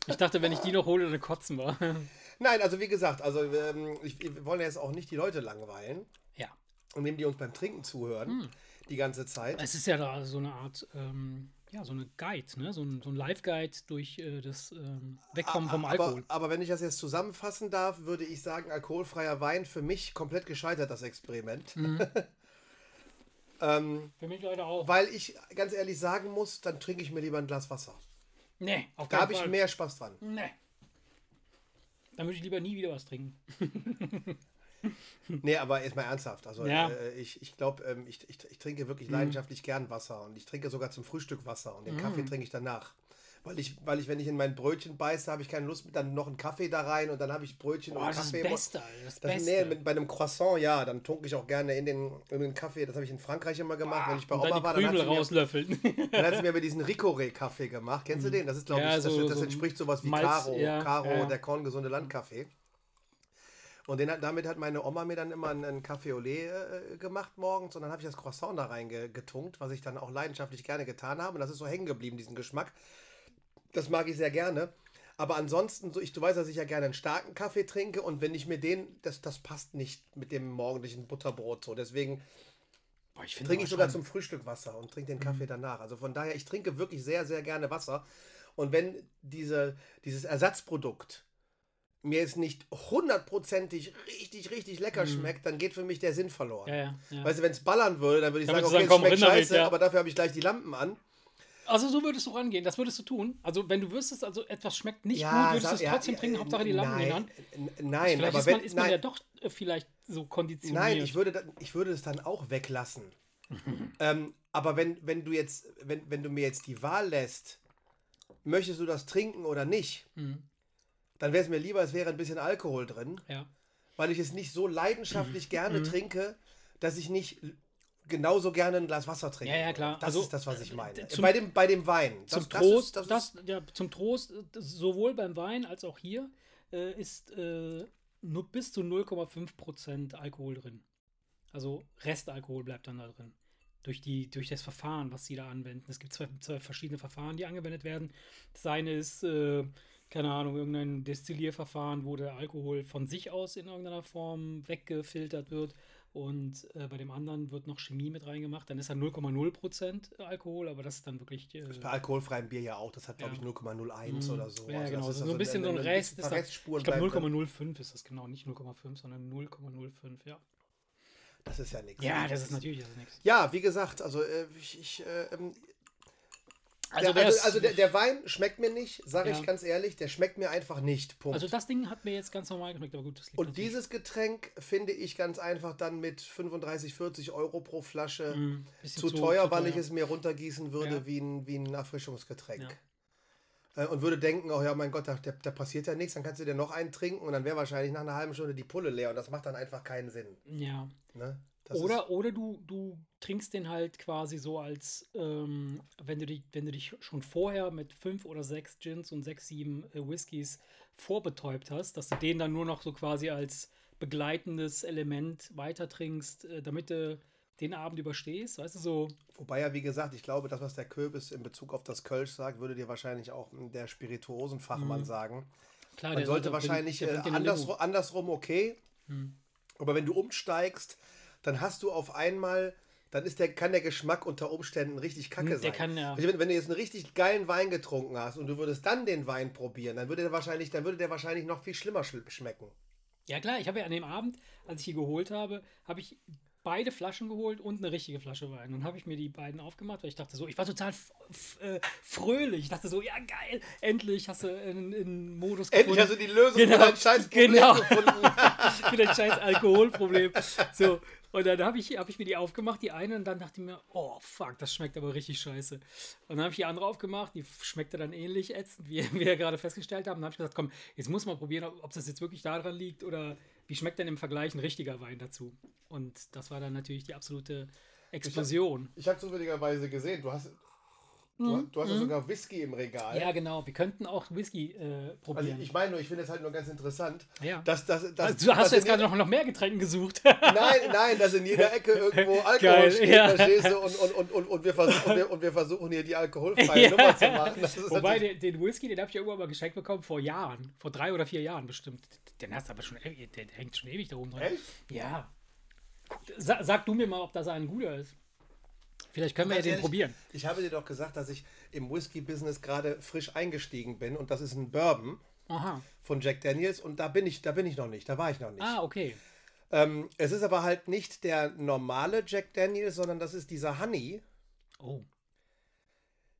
Ich dachte, wenn ich die noch hole, dann kotzen wir. Nein, also wie gesagt, also ähm, ich, wir wollen ja jetzt auch nicht die Leute langweilen, Ja. indem die uns beim Trinken zuhören Hm. die ganze Zeit. Es ist ja da so eine Art, ähm, ja, so eine Guide, ne? So ein, so ein Live-Guide durch äh, das ähm, Wegkommen vom Alkohol. Aber, aber wenn ich das jetzt zusammenfassen darf, würde ich sagen, alkoholfreier Wein für mich komplett gescheitert, das Experiment. Mhm. ähm, Für mich leider auch. weil ich ganz ehrlich sagen muss, dann trinke ich mir lieber ein Glas Wasser. Nee, auf Da keinen habe ich mehr Spaß dran. Nee. Dann würde ich lieber nie wieder was trinken. Nee, aber jetzt mal ernsthaft. Also Ja. äh, ich, ich glaube, ähm, ich, ich, ich trinke wirklich leidenschaftlich gern Wasser und ich trinke sogar zum Frühstück Wasser und den Kaffee trinke ich danach. Weil ich, weil ich, wenn ich in mein Brötchen beiße, habe ich keine Lust, dann noch einen Kaffee da rein und dann habe ich Brötchen Boah, und das ist Kaffee. das Beste, das Das, Beste. nee, mit, bei einem Croissant, ja, dann tunke ich auch gerne in den, in den Kaffee. Das habe ich in Frankreich immer gemacht. wenn ich bei dann Oma war, dann hat, sie mir, rauslöffeln. dann hat sie mir aber diesen Ricoré-Kaffee gemacht. Kennst du den? Das ist, glaube Mhm. Ja, ich, das, so- das so entspricht sowas wie Malz, Caro, ja, Caro ja. der korngesunde Landkaffee. Und den, damit hat meine Oma mir dann immer einen, Kaffee au lait äh, gemacht morgens und dann habe ich das Croissant da reingetunkt, was ich dann auch leidenschaftlich gerne getan habe. Und das ist so hängen geblieben, diesen Geschmack. Das mag ich sehr gerne. Aber ansonsten, so ich, du weißt, dass ich ja gerne einen starken Kaffee trinke und wenn ich mir den, das, das passt nicht mit dem morgendlichen Butterbrot so. Deswegen Boah, ich trinke ich sogar schon- zum Frühstück Wasser und trinke den Kaffee danach. Also von daher, ich trinke wirklich sehr, sehr gerne Wasser. Und wenn diese, dieses Ersatzprodukt mir jetzt nicht hundertprozentig richtig, richtig lecker schmeckt, dann geht für mich der Sinn verloren. Ja, ja, ja. Weißt du, wenn es ballern würde, dann würde ich Dann sagen, okay, sagen, es komm, schmeckt Rindermilch, scheiße, aber dafür habe ich gleich die Lampen an. Also so würdest du rangehen, das würdest du tun. Also wenn du wüsstest, also etwas schmeckt nicht gut, würdest du es trotzdem ja, trinken, Hauptsache die Lampen in nein, Hand. äh, Nein, Vielleicht aber ist, wenn, man, ist man nein, ja doch äh, vielleicht so konditioniert. Nein, ich würde, ich würde es dann auch weglassen. ähm, aber wenn, wenn du jetzt, wenn, wenn du mir jetzt die Wahl lässt, möchtest du das trinken oder nicht, Mhm. Dann wäre es mir lieber, es wäre ein bisschen Alkohol drin, Ja. weil ich es nicht so Mhm. leidenschaftlich gerne trinke, dass ich nicht genauso gerne ein Glas Wasser trinke. Ja, ja, klar. Das Also, ist das, was ich meine. zum- bei, dem, bei dem Wein. Das, Zum das Trost, ist, das ist, ja, zum Trost, äh, sowohl beim Wein als auch hier, äh, ist äh, nur bis zu 0,5% Alkohol drin. Also Restalkohol bleibt dann da drin. Durch, die, durch das Verfahren, was sie da anwenden. Es gibt zwei, zwei verschiedene Verfahren, die angewendet werden. Das eine ist, äh, keine Ahnung, irgendein Destillierverfahren, wo der Alkohol von sich aus in irgendeiner Form weggefiltert wird. Und äh, bei dem anderen wird noch Chemie mit reingemacht. Dann ist er 0,0% Alkohol, aber das ist dann wirklich. Äh, bei alkoholfreiem Bier ja auch. Das hat, glaube Ja. ich, 0,01 oder so. Ja, Also genau. das ist so also ein bisschen so ein Rest. Ist da, ich glaube bleiben drin. 0,05 ist das genau. Nicht 0,5, sondern 0,05, ja. Das ist ja nichts. Ja, das ist natürlich das ist nichts. Ja, wie gesagt, also äh, ich, ich äh, ähm, Also, der, also, also der, der, Wein schmeckt mir nicht, sage ja. ich ganz ehrlich, der schmeckt mir einfach nicht. Punkt. Also das Ding hat mir jetzt ganz normal geschmeckt, aber gut. Und dieses Getränk finde ich ganz einfach dann mit 35, 40 Euro pro Flasche mm, zu, zu, teuer, zu, weil ich es mir runtergießen würde ja. wie, ein, wie ein Erfrischungsgetränk. Ja. Äh, und würde denken, oh ja, mein Gott, da, da passiert ja nichts, dann kannst du dir noch einen trinken und dann wäre wahrscheinlich nach einer halben Stunde die Pulle leer und das macht dann einfach keinen Sinn. Ja. Ne? Oder oder du, du trinkst den halt quasi so als, ähm, wenn, du dich, wenn du dich schon vorher mit fünf oder sechs Gins und sechs, sieben äh, Whiskys vorbetäubt hast, dass du den dann nur noch so quasi als begleitendes Element weiter trinkst, äh, damit du den Abend überstehst, weißt du, so. Wobei ja, wie gesagt, ich glaube, das, was der Köbis in Bezug auf das Kölsch sagt, würde dir wahrscheinlich auch der Spirituosenfachmann mhm. sagen. Klar, Man der sollte wahrscheinlich äh, andersrum, andersrum okay, mhm. aber wenn du umsteigst, dann hast du auf einmal, dann ist der, kann der Geschmack unter Umständen richtig kacke der sein. Kann, ja. wenn, wenn, du jetzt einen richtig geilen Wein getrunken hast und du würdest dann den Wein probieren, dann würde der wahrscheinlich, dann würde der wahrscheinlich noch viel schlimmer schmecken. Ja klar, ich habe ja an dem Abend, als ich hier geholt habe, habe ich beide Flaschen geholt und eine richtige Flasche Wein. Und habe ich mir die beiden aufgemacht, weil ich dachte so, ich war total äh, fröhlich. Ich dachte so, ja geil, endlich hast du einen Modus gefunden. Endlich hast du die Lösung genau, für dein scheiß Problem genau. gefunden. für dein scheiß Alkoholproblem. So, und dann habe ich, hab ich mir die aufgemacht, die eine, und dann dachte ich mir, oh fuck, das schmeckt aber richtig scheiße. Und dann habe ich die andere aufgemacht, die schmeckte dann ähnlich ätzend, wie wir gerade festgestellt haben. Und dann habe ich gesagt, komm, jetzt muss man probieren, ob, ob das jetzt wirklich daran liegt oder wie schmeckt denn im Vergleich ein richtiger Wein dazu. Und das war dann natürlich die absolute Explosion. Ich habe hab zufälligerweise gesehen, du hast, Du, mhm. du, hast ja mhm. sogar Whisky im Regal. Ja, genau. Wir könnten auch Whisky äh, probieren. Also ich meine nur, ich finde es halt nur ganz interessant. Ja. Dass, dass, dass, also, du hast jetzt gerade noch, noch mehr Getränke gesucht. nein, nein, dass in jeder Ecke irgendwo Alkohol Geil, steht, ja. verstehst du? Und, und, und, und, und, wir versuchen, und, wir, und wir versuchen hier die alkoholfreie ja. Nummer zu machen. Wobei, den, den, Whisky, den habe ich ja irgendwann mal geschenkt bekommen vor Jahren. Vor drei oder vier Jahren bestimmt. Den hast du aber schon, der hängt schon ewig da oben drin. Echt? Ja. Sag, sag du mir mal, ob das ein guter ist. Vielleicht können wir ja den ehrlich, probieren. Ich habe dir doch gesagt, dass ich im Whisky-Business gerade frisch eingestiegen bin und das ist ein Bourbon Aha. von Jack Daniels und da bin ich, da bin ich noch nicht, da war ich noch nicht. Ah, okay. Ähm, es ist aber halt nicht der normale Jack Daniels, sondern das ist dieser Honey. Oh.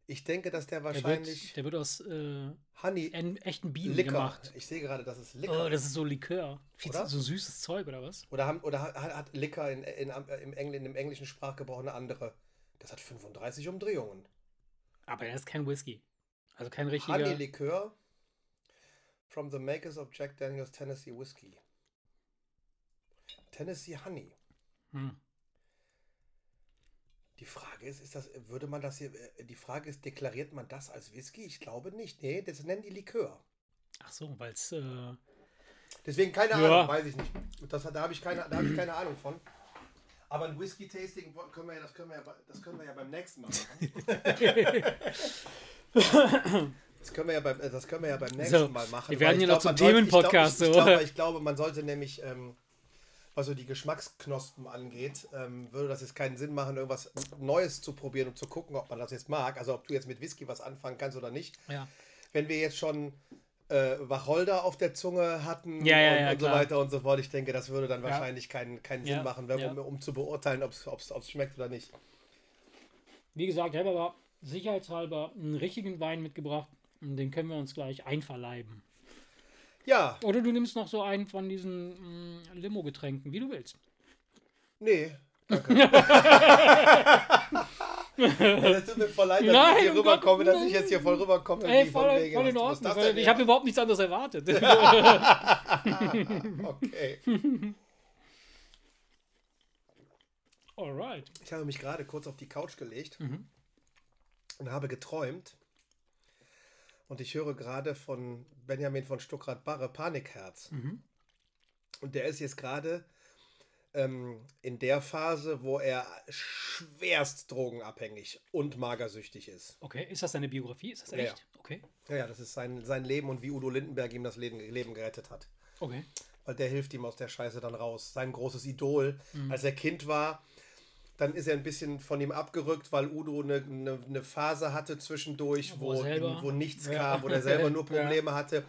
Ich denke, dass der wahrscheinlich. Der wird, der wird aus äh, Honey, echten Bienen Likör. gemacht. Ich sehe gerade, das ist Likör. Oh, das ist so Likör. Viel oder? So süßes Zeug, oder was? Oder, haben, oder hat, hat Likör in, in, in, im, Engl, in dem englischen Sprachgebrauch eine andere das hat 35 Umdrehungen. Aber das ist kein Whisky. Also kein richtiger. Honey Likör from the makers of Jack Daniels Tennessee Whiskey. Tennessee Honey. Hm. Die Frage ist, ist das, würde man das hier, äh, die Frage ist, deklariert man das als Whisky? Ich glaube nicht. Nee, das nennen die Likör. Ach so, weil es. Äh Deswegen keine ja. Ahnung, weiß ich nicht. Das, da habe ich, keine, hab ich keine Ahnung von. Aber ein Whisky-Tasting können wir, das, können wir ja, das können wir ja beim nächsten Mal machen. das, können wir ja beim, das können wir ja beim nächsten so, Mal machen. Wir werden hier noch zum Themenpodcast. Ich, ich, glaube, ich, glaube, man sollte nämlich, ähm, was so die Geschmacksknospen angeht, ähm, würde das jetzt keinen Sinn machen, irgendwas Neues zu probieren und zu gucken, ob man das jetzt mag. Also ob du jetzt mit Whisky was anfangen kannst oder nicht. Ja. Wenn wir jetzt schon äh, Wacholder auf der Zunge hatten ja, ja, und, ja, und so weiter und so fort. Ich denke, das würde dann wahrscheinlich keinen, keinen Sinn machen, um, um, zu beurteilen, ob es schmeckt oder nicht. Wie gesagt, ich habe aber sicherheitshalber einen richtigen Wein mitgebracht und den können wir uns gleich einverleiben. Ja. Oder du nimmst noch so einen von diesen mm, Limo-Getränken, wie du willst. Nee. Danke. Es tut mir voll leid, dass nein, ich hier rüberkomme, dass ich jetzt hier voll rüberkomme. Ey, voll, voll, voll in Ordnung. Ich habe überhaupt nichts anderes erwartet. okay. Alright. Ich habe mich gerade kurz auf die Couch gelegt mhm. und habe geträumt. Und ich höre gerade von Benjamin von Stuckrad-Barre Panikherz. Mhm. Und der ist jetzt gerade ähm, in der Phase, wo er schwerst drogenabhängig und magersüchtig ist. Okay, ist das seine Biografie? Ist das echt? Ja. Okay. Ja, ja, das ist sein, sein Leben und wie Udo Lindenberg ihm das Leben, Leben gerettet hat. Okay. Weil der hilft ihm aus der Scheiße dann raus. Sein großes Idol. Mhm. Als er Kind war, dann ist er ein bisschen von ihm abgerückt, weil Udo eine, eine, eine Phase hatte zwischendurch, wo, wo, wo nichts ja. kam, wo er selber nur Probleme ja. hatte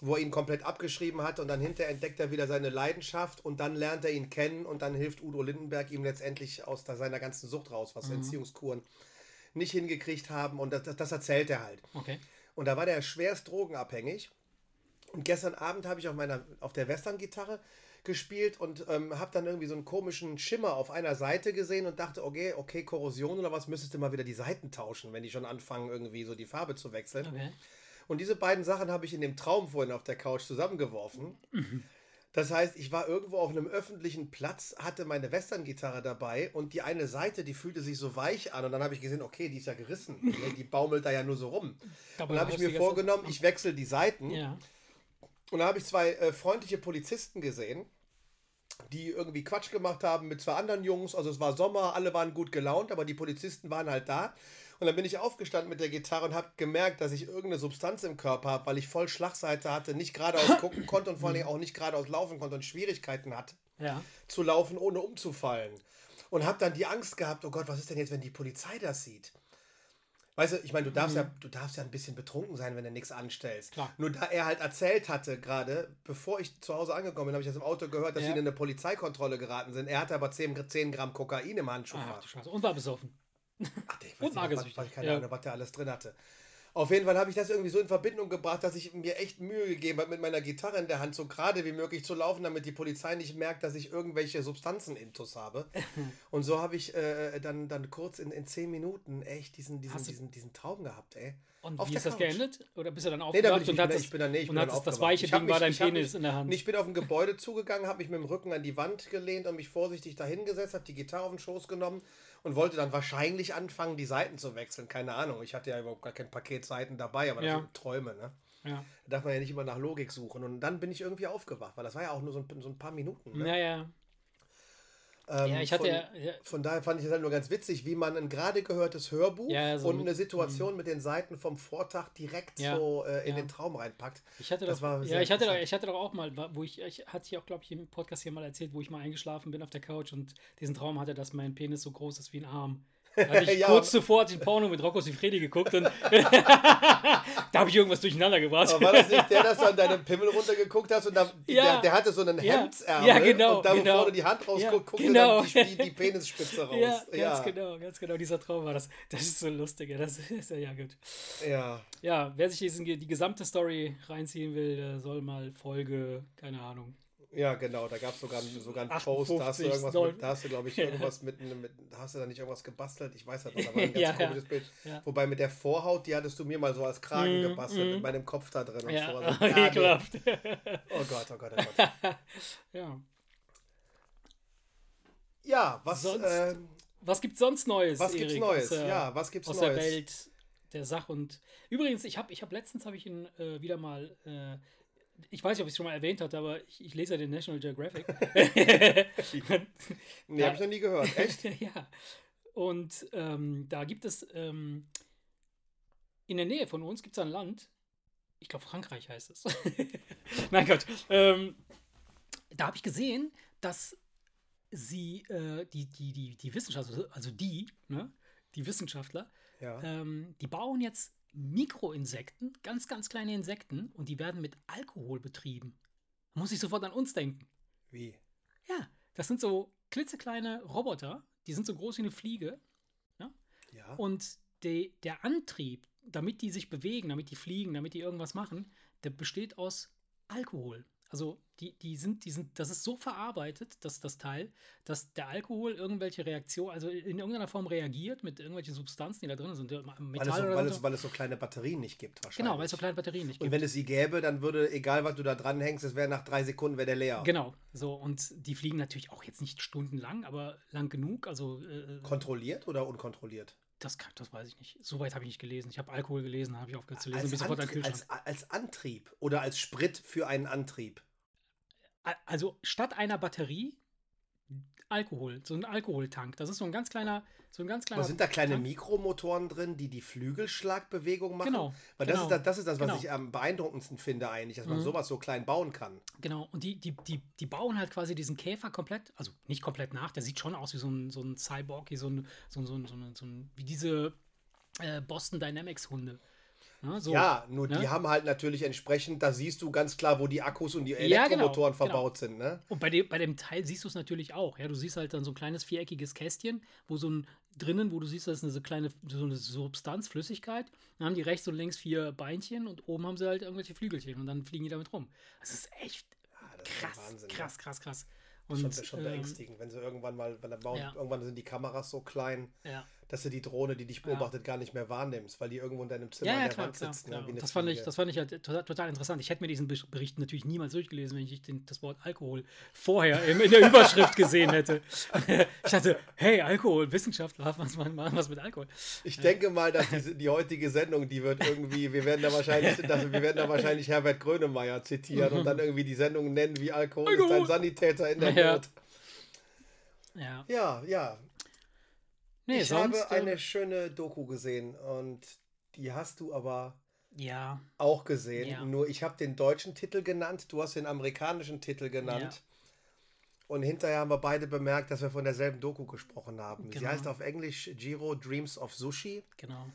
wo er ihn komplett abgeschrieben hat und dann hinterher entdeckt er wieder seine Leidenschaft und dann lernt er ihn kennen und dann hilft Udo Lindenberg ihm letztendlich aus seiner ganzen Sucht raus, was mhm. Entziehungskuren nicht hingekriegt haben und das, das, das erzählt er halt. Okay. Und da war der schwerst drogenabhängig. Und gestern Abend habe ich auf meiner auf der Western-Gitarre gespielt und ähm, habe dann irgendwie so einen komischen Schimmer auf einer Seite gesehen und dachte, okay, okay, Korrosion oder was, müsstest du mal wieder die Seiten tauschen, wenn die schon anfangen, irgendwie so die Farbe zu wechseln. Okay. Und diese beiden Sachen habe ich in dem Traum vorhin auf der Couch zusammengeworfen. Das heißt, ich war irgendwo auf einem öffentlichen Platz, hatte meine Western-Gitarre dabei und die eine Seite, die fühlte sich so weich an und dann habe ich gesehen, okay, die ist ja gerissen. die baumelt da ja nur so rum. Und dann habe ich mir vorgenommen, ich wechsle die Seiten. Ja. Und da habe ich zwei äh, freundliche Polizisten gesehen, die irgendwie Quatsch gemacht haben mit zwei anderen Jungs. Also es war Sommer, alle waren gut gelaunt, aber die Polizisten waren halt da. Und dann bin ich aufgestanden mit der Gitarre und habe gemerkt, dass ich irgendeine Substanz im Körper habe, weil ich voll Schlagseite hatte, nicht geradeaus gucken konnte und vor allem auch nicht geradeaus laufen konnte und Schwierigkeiten hatte Ja. zu laufen, ohne umzufallen. Und habe dann die Angst gehabt, oh Gott, was ist denn jetzt, wenn die Polizei das sieht? Weißt du, ich meine, du darfst, ja, du darfst ja ein bisschen betrunken sein, wenn du nichts anstellst. Mhm. Klar. Nur da er halt erzählt hatte, gerade, bevor ich zu Hause angekommen bin, habe ich das im Auto gehört, dass Ja. sie in eine Polizeikontrolle geraten sind. Er hatte aber 10, 10 Gramm Kokain im Handschuh. Scheiße. Und war besoffen. Ach, ich weiß Und magersüchtig. was, keine Ja. Ahnung, was der alles drin hatte. Auf jeden Fall habe ich das irgendwie so in Verbindung gebracht, dass ich mir echt Mühe gegeben habe, mit meiner Gitarre in der Hand so gerade wie möglich zu laufen, damit die Polizei nicht merkt, dass ich irgendwelche Substanzen intus habe. Und so habe ich äh, dann, dann kurz in, in zehn Minuten echt diesen, diesen, diesen, diesen Traum gehabt, ey. Und Auf wie ist das Couch. geendet? Oder bist du dann Nee, da aufgewacht bin ich, und ich, bin, hattest, ich bin dann, nee, ich und bin dann das aufgewacht. weiche Ich Ding, war dein ich Penis mich, in der Hand? Ich bin auf ein Gebäude zugegangen, habe mich mit dem Rücken an die Wand gelehnt und mich vorsichtig dahingesetzt, habe die Gitarre auf den Schoß genommen und wollte dann wahrscheinlich anfangen, die Seiten zu wechseln. Keine Ahnung, ich hatte ja überhaupt gar kein Paket Seiten dabei, aber das Ja. sind Träume, ne? Ja. Da darf man ja nicht immer nach Logik suchen. Und dann bin ich irgendwie aufgewacht, weil das war ja auch nur so ein, so ein paar Minuten. Ne? Naja. Ähm, Ja, ich hatte von, ja. ja von daher fand ich es halt nur ganz witzig, wie man ein gerade gehörtes Hörbuch Ja, so und mit- eine Situation mit den Seiten vom Vortag direkt so äh, in den Traum reinpackt. Ich hatte Das doch, war ja, ich hatte, doch, ich hatte doch auch mal, wo ich, ich hatte ich auch, glaube ich, im Podcast hier mal erzählt, wo ich mal eingeschlafen bin auf der Couch und diesen Traum hatte, dass mein Penis so groß ist wie ein Arm. Hatte ich Ja, kurz zuvor den Porno mit Rocco Sifredi geguckt und da habe ich irgendwas durcheinander gebracht. Aber war das nicht der, dass du an deinem Pimmel runtergeguckt hast und da, Ja. der, der hatte so einen Ja. Hemdsärmel Ja, genau, und da, genau. bevor du die Hand rausguckst, Ja, guckte genau. dann die, die, Penisspitze raus. ja, ganz genau, ganz genau. Dieser Traum war das. Das ist so lustig. Ja, das ist ja, ja gut. ja. Ja, wer sich diesen, die gesamte Story reinziehen will, der soll mal Folge, keine Ahnung. Ja, genau, da gab es sogar, sogar einen 58, Post, da hast du irgendwas soll- mit, da hast du, glaube ich, Ja. irgendwas mit, mit, hast du da nicht irgendwas gebastelt? Ich weiß das nicht, da war ein ganz Ja, ja. komisches Bild. Ja. Wobei mit der Vorhaut, die hattest du mir mal so als Kragen Mm, gebastelt, mm. mit meinem Kopf da drin und Ja, so. Also, ja, nee. Oh Gott, oh Gott, oh Gott. ja. Ja, was, Sonst, ähm, Was gibt's sonst Neues? was gibt's Erik, Neues? Aus ja, was gibt's aus Neues? der Welt der Sache und übrigens, ich habe ich hab letztens habe ich ihn äh, wieder mal äh, ich weiß nicht, ob ich es schon mal erwähnt hatte, aber ich, ich lese ja den National Geographic. Nee, hab ich noch nie gehört. Echt? ja. Und ähm, da gibt es ähm, in der Nähe von uns gibt es ein Land, ich glaube Frankreich heißt es. mein Gott. Ähm, da habe ich gesehen, dass sie, äh, die, die, die, die Wissenschaftler, also die, ne, die Wissenschaftler, Ja. ähm, die bauen jetzt Mikroinsekten, ganz, ganz kleine Insekten, und die werden mit Alkohol betrieben. Muss ich sofort an uns denken. Wie? Ja, das sind so klitzekleine Roboter, die sind so groß wie eine Fliege. Ja. Und de, der Antrieb, damit die sich bewegen, damit die fliegen, damit die irgendwas machen, der besteht aus Alkohol. Also die, die sind, die sind, das ist so verarbeitet, dass das Teil, dass der Alkohol irgendwelche Reaktion, also in irgendeiner Form reagiert mit irgendwelchen Substanzen, die da drin sind, Metall weil, es so, weil, es, weil es so kleine Batterien nicht gibt, wahrscheinlich. Genau, weil es so kleine Batterien nicht Und gibt. wenn es sie gäbe, dann würde, egal was du da dran hängst, es wäre nach drei Sekunden wäre der leer. Genau, so und die fliegen natürlich auch jetzt nicht stundenlang, aber lang genug. Also äh, Kontrolliert oder unkontrolliert? das, kann, das weiß ich nicht. Soweit habe ich nicht gelesen. Ich habe Alkohol gelesen, habe ich aufgehört zu lesen. Als, bin sofort an den Antrie Kühlschrank. als, als Antrieb oder als Sprit für einen Antrieb. Also statt einer Batterie Alkohol, so ein Alkoholtank. Das ist so ein ganz kleiner, so ein ganz kleiner. Aber sind da kleine Tank. Mikromotoren drin, die die Flügelschlagbewegung machen? Genau, Weil das, genau, ist das, das ist das, was genau. ich am beeindruckendsten finde eigentlich, dass man Mhm. sowas so klein bauen kann. Genau, und die, die, die, die bauen halt quasi diesen Käfer komplett, also nicht komplett nach, der sieht schon aus wie so ein, so ein Cyborg, wie so ein, so ein, so ein, so ein, so ein wie diese äh, Boston Dynamics Hunde. Ne? So, ja, nur ne? die haben halt natürlich entsprechend, da siehst du ganz klar, wo die Akkus und die Ja, Elektromotoren genau, verbaut sind. Ne? Und bei dem, bei dem Teil siehst du es natürlich auch. Ja, du siehst halt dann so ein kleines viereckiges Kästchen, wo so ein drinnen, wo du siehst, das ist eine so kleine so eine Substanz, Flüssigkeit. Dann haben die rechts und links vier Beinchen und oben haben sie halt irgendwelche Flügelchen und dann fliegen die damit rum. Das ist echt das ist krass, Wahnsinn, ne? krass, krass, krass. Schon, Und, schon ähm, beängstigend, wenn sie irgendwann mal, wenn der Bau, ja. irgendwann sind die Kameras so klein, ja. Dass du die Drohne, die dich beobachtet, gar nicht mehr wahrnimmst, weil die irgendwo in deinem Zimmer Ja, an ja, der klar, Wand klar, sitzt. klar. Ne? wie eine Das fand ich, das fand ich halt total, total interessant. Ich hätte mir diesen Be- Bericht natürlich niemals durchgelesen, wenn ich den, das Wort Alkohol vorher im, in der Überschrift gesehen hätte. ich dachte, hey, Alkohol, Wissenschaftler, was machen was mit Alkohol? Ich denke mal, dass diese, die heutige Sendung, die wird irgendwie, wir werden da wahrscheinlich, dass, wir werden da wahrscheinlich Herbert Grönemeyer zitieren und dann irgendwie die Sendung nennen, wie Alkohol, ist ein Alkohol. Sanitäter in der Ja. Not. Ja. Ja, ja. Nee, ich sonst. habe eine äh, schöne Doku gesehen und die hast du aber ja, auch gesehen. Ja. Nur ich habe den deutschen Titel genannt, du hast den amerikanischen Titel genannt. Und hinterher haben wir beide bemerkt, dass wir von derselben Doku gesprochen haben. Sie Genau. heißt auf Englisch Giro Dreams of Sushi genau.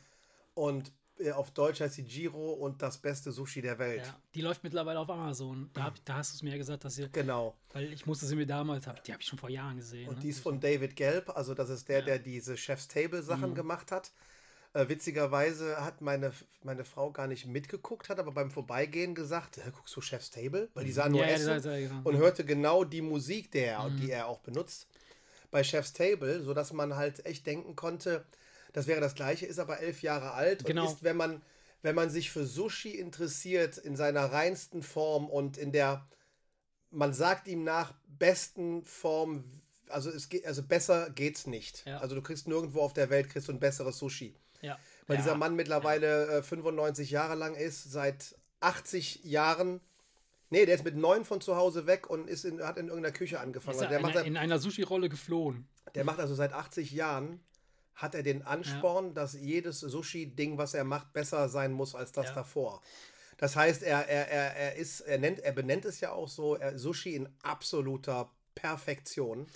und auf Deutsch heißt sie Giro und das beste Sushi der Welt. Ja. Die läuft mittlerweile auf Amazon. Da, hab, da hast du es mir ja gesagt, dass ihr. Genau. Weil ich musste sie mir damals, hab, die habe ich schon vor Jahren gesehen. Und ne? die ist von David Gelb, also das ist der, Ja. Mhm. der diese Chef's Table Sachen gemacht hat. Äh, witzigerweise hat meine, meine Frau gar nicht mitgeguckt, hat aber beim Vorbeigehen gesagt, "Hä, guckst du Chef's Table? Weil die sah nur Ja, ja, Essen das- genau. und hörte genau die Musik, der, Mhm. die er auch benutzt bei Chef's Table, sodass man halt echt denken konnte, das wäre das gleiche, ist aber elf Jahre alt Genau. und ist, wenn man, wenn man sich für Sushi interessiert, in seiner reinsten Form und in der, man sagt ihm nach, besten Form, also es geht, also besser geht's nicht. Ja. Also du kriegst nirgendwo auf der Welt kriegst du ein besseres Sushi. ja. Weil ja. dieser Mann mittlerweile äh, 95 Jahre lang ist, seit 80 Jahren. Nee, der ist mit neun von zu Hause weg und ist in, hat in irgendeiner Küche angefangen. Ist Also er der, macht einer, seit, in einer Sushi-Rolle geflohen. der macht also seit 80 Jahren, hat er den Ansporn, dass jedes Sushi-Ding, was er macht, besser sein muss als das Ja. davor. Das heißt, er, er, er, er, ist, er, nennt, er benennt es ja auch so, er, Sushi in absoluter Perfektion.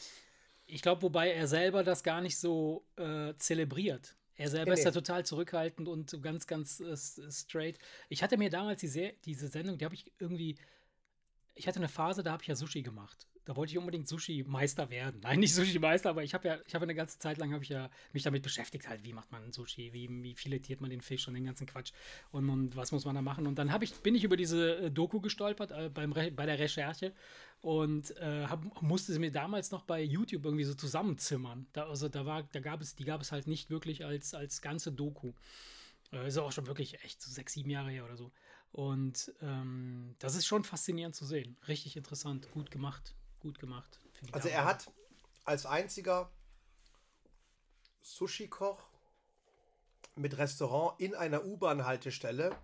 Ich glaube, wobei er selber das gar nicht so äh, zelebriert. Er selber Nee, ist ja nee. total zurückhaltend und so ganz, ganz äh, straight. Ich hatte mir damals die Se diese Sendung, die habe ich irgendwie. Ich hatte eine Phase, da habe ich ja Sushi gemacht. Da wollte ich unbedingt Sushi-Meister werden. Nein, nicht Sushi-Meister, aber ich habe ja, ich habe eine ganze Zeit lang habe ich ja mich damit beschäftigt, halt, wie macht man Sushi, wie, wie filetiert man den Fisch und den ganzen Quatsch und, und was muss man da machen. Und dann ich, bin ich über diese äh, Doku gestolpert äh, beim bei der Recherche und äh, hab, musste sie mir damals noch bei YouTube irgendwie so zusammenzimmern. Da, also da war, da gab es, die gab es halt nicht wirklich als, als ganze Doku. Äh, ist auch schon wirklich echt so sechs, sieben Jahre her oder so. Und ähm, das ist schon faszinierend zu sehen. Richtig interessant, gut gemacht, gut gemacht. Also Dame. er hat als einziger Sushi-Koch mit Restaurant in einer U-Bahn-Haltestelle,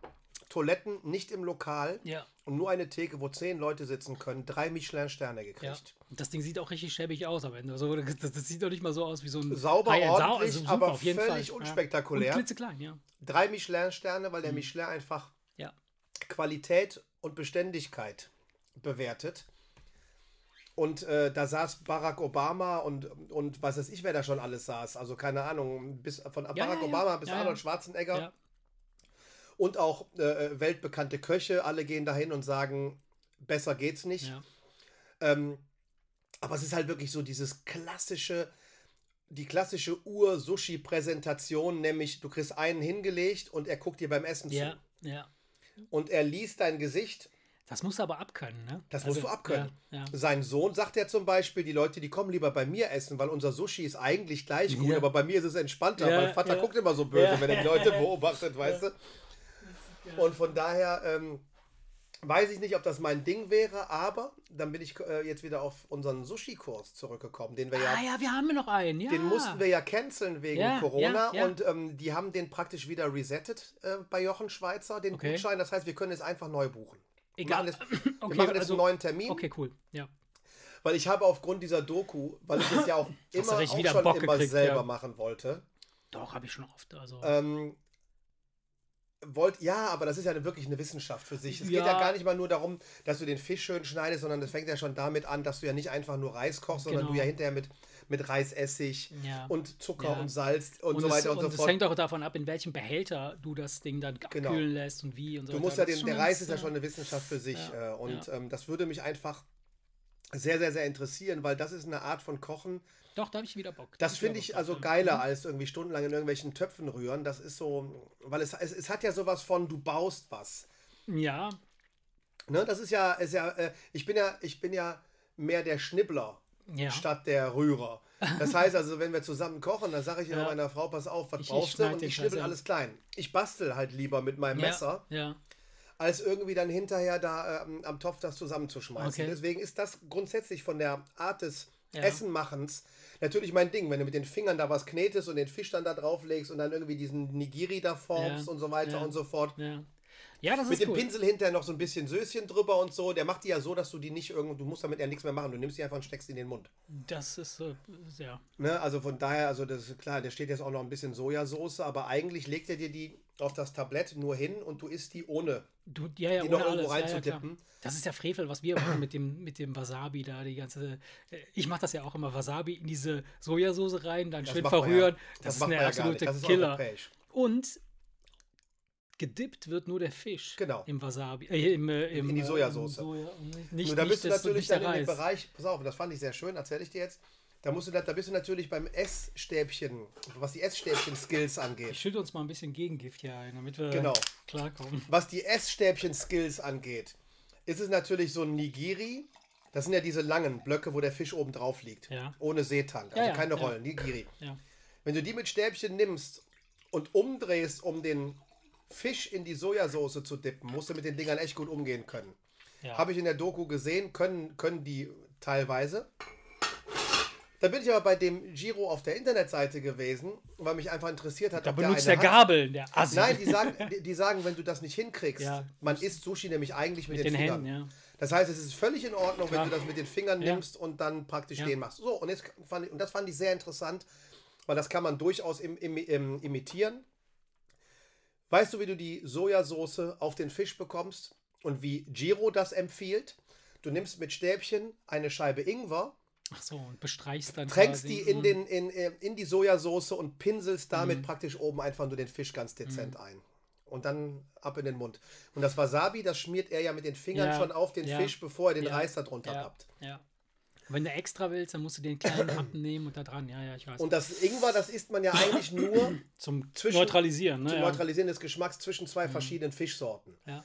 Toiletten nicht im Lokal Ja, und nur eine Theke, wo zehn Leute sitzen können, drei Michelin-Sterne ja. gekriegt. Und das Ding sieht auch richtig schäbig aus am Ende. Also, das, das sieht doch nicht mal so aus wie so ein Sauber, Sau- ordentlich, super, aber auf jeden völlig Fall. unspektakulär. Ja. Und klitzeklein, ja. Drei Michelin-Sterne, weil Mhm. der Michelin einfach Ja. Qualität und Beständigkeit bewertet. Und äh, da saß Barack Obama und, und was weiß ich, wer da schon alles saß. Also keine Ahnung, bis von Barack ja, ja. Obama bis Ja, ja. Arnold Schwarzenegger. ja. Und auch äh, weltbekannte Köche, alle gehen dahin und sagen, besser geht's nicht. ja. Ähm, aber es ist halt wirklich so dieses klassische, die klassische Ur-Sushi-Präsentation, nämlich du kriegst einen hingelegt und er guckt dir beim Essen Ja, zu. ja. Und er liest dein Gesicht. Das musst du aber abkönnen, ne? Das musst du abkönnen. Ja, ja. Sein Sohn sagt ja zum Beispiel, die Leute, die kommen lieber bei mir essen, weil unser Sushi ist eigentlich gleich gut, Ja. aber bei mir ist es entspannter, weil Vater guckt immer so böse, wenn er die Leute beobachtet, weißt du? Und von daher ähm, weiß ich nicht, ob das mein Ding wäre, aber dann bin ich äh, jetzt wieder auf unseren Sushi-Kurs zurückgekommen, den wir ja, Ah ja, wir haben noch einen, ja. den mussten wir ja canceln wegen Corona und ähm, die haben den praktisch wieder resettet äh, bei Jochen Schweizer, den Okay. Gutschein. Das heißt, wir können jetzt einfach neu buchen. Egal. Wir machen jetzt, Okay, wir machen jetzt also- einen neuen Termin. Okay, cool. Ja. Weil ich habe aufgrund dieser Doku, weil ich es ja auch immer auch wieder schon Bock immer gekriegt, selber ja. machen wollte, Doch, habe ich schon oft. Also. ähm, wollt, ja, aber das ist ja wirklich eine Wissenschaft für sich. Es ja. geht ja gar nicht mal nur darum, dass du den Fisch schön schneidest, sondern es fängt ja schon damit an, dass du ja nicht einfach nur Reis kochst, sondern genau. du ja hinterher mit, mit Reisessig ja. und Zucker ja. und Salz und, und so weiter es, und, so fort. Es hängt auch davon ab, in welchem Behälter du das Ding dann genau. abkühlen lässt und wie und so. Du musst ja den, der Reis ist ja schon eine Wissenschaft für sich äh, und ähm, das würde mich einfach sehr, sehr, sehr interessieren, weil das ist eine Art von Kochen, doch, da habe ich wieder Bock. Das finde ich also geiler mhm. als irgendwie stundenlang in irgendwelchen Töpfen rühren. Das ist so, weil es, es, es hat ja sowas von, du baust was. Ja. Ne, das ist ja, ist ja äh, ich bin ja, ich bin ja mehr der Schnibbler ja. statt der Rührer. Das heißt also, wenn wir zusammen kochen, dann sage ich immer ja. meiner Frau, pass auf, was ich, brauchst du? Und ich schnibbel alles klein. Ich bastel halt lieber mit meinem ja. Messer. Ja als irgendwie dann hinterher da ähm, am Topf das zusammenzuschmeißen. Okay. Deswegen ist das grundsätzlich von der Art des. Essenmachens natürlich mein Ding, wenn du mit den Fingern da was knetest und den Fisch dann da drauflegst und dann irgendwie diesen Nigiri da formst und so weiter und so fort. Ja. Das Mit ist dem Pinsel hinterher noch so ein bisschen Söschen drüber und so. Der macht die ja so, dass du die nicht irgendwo, du musst damit ja nichts mehr machen. Du nimmst die einfach und steckst in den Mund. Das ist so, ja. Ne, also von daher, also das ist klar, der steht jetzt auch noch ein bisschen Sojasauce, aber eigentlich legt er dir die auf das Tablett nur hin und du isst die ohne. Du, ja, ja, die noch irgendwo reinzudippen. Ja, das ist ja Frevel, was wir machen mit dem, mit dem Wasabi da, die ganze. Äh, ich mache das ja auch immer, Wasabi in diese Sojasauce rein, dann das schön verrühren. Das, das, ist eine absolute Killer. Und gedippt wird nur der Fisch genau. im Wasabi, äh, im, äh, im, in die Sojasauce. Soja, nicht, nur da bist du natürlich dann in dem Bereich, pass auf, das fand ich sehr schön, erzähle ich dir jetzt. Da, musst du, da bist du natürlich beim Essstäbchen, was die Essstäbchen-Skills angeht. Ich schütte uns mal ein bisschen Gegengift hier ein, damit wir genau. klarkommen. Was die Essstäbchen-Skills angeht, ist es natürlich so ein Nigiri. Das sind ja diese langen Blöcke, wo der Fisch oben drauf liegt. Ja. Ohne Seetang, also ja, ja, keine Rollen, Nigiri. Wenn du die mit Stäbchen nimmst und umdrehst, um den Fisch in die Sojasauce zu dippen, musst du mit den Dingern echt gut umgehen können. Ja. Habe ich in der Doku gesehen, können, können die teilweise. Da bin ich aber bei dem Giro auf der Internetseite gewesen, weil mich einfach interessiert hat. Da benutzt der, der Gabel, der Assi. Nein, die sagen, die, sagen, wenn du das nicht hinkriegst, ja. man isst Sushi nämlich eigentlich mit, mit den, den, Fingern. Händen, ja. Das heißt, es ist völlig in Ordnung, Klar. wenn du das mit den Fingern nimmst und dann praktisch den machst. So, und, jetzt fand ich, und das fand ich sehr interessant, weil das kann man durchaus im, im, im, imitieren. Weißt du, wie du die Sojasauce auf den Fisch bekommst und wie Giro das empfiehlt? Du nimmst mit Stäbchen eine Scheibe Ingwer. Ach so, und bestreichst dann. Tränkst die in, mhm. den, in, äh, in die Sojasauce und pinselst damit mm. praktisch oben einfach nur den Fisch ganz dezent mm. ein. Und dann ab in den Mund. Und das Wasabi, das schmiert er ja mit den Fingern ja, schon auf den ja, Fisch, bevor er den ja, Reis darunter ja, habt. Ja. Wenn du extra willst, dann musst du den kleinen abnehmen und da dran. Ja, ja, ich weiß. Und das Ingwer, das isst man ja eigentlich nur zum zwischen, Neutralisieren. Ne? Zum Neutralisieren des Geschmacks zwischen zwei mhm. verschiedenen Fischsorten. Ja.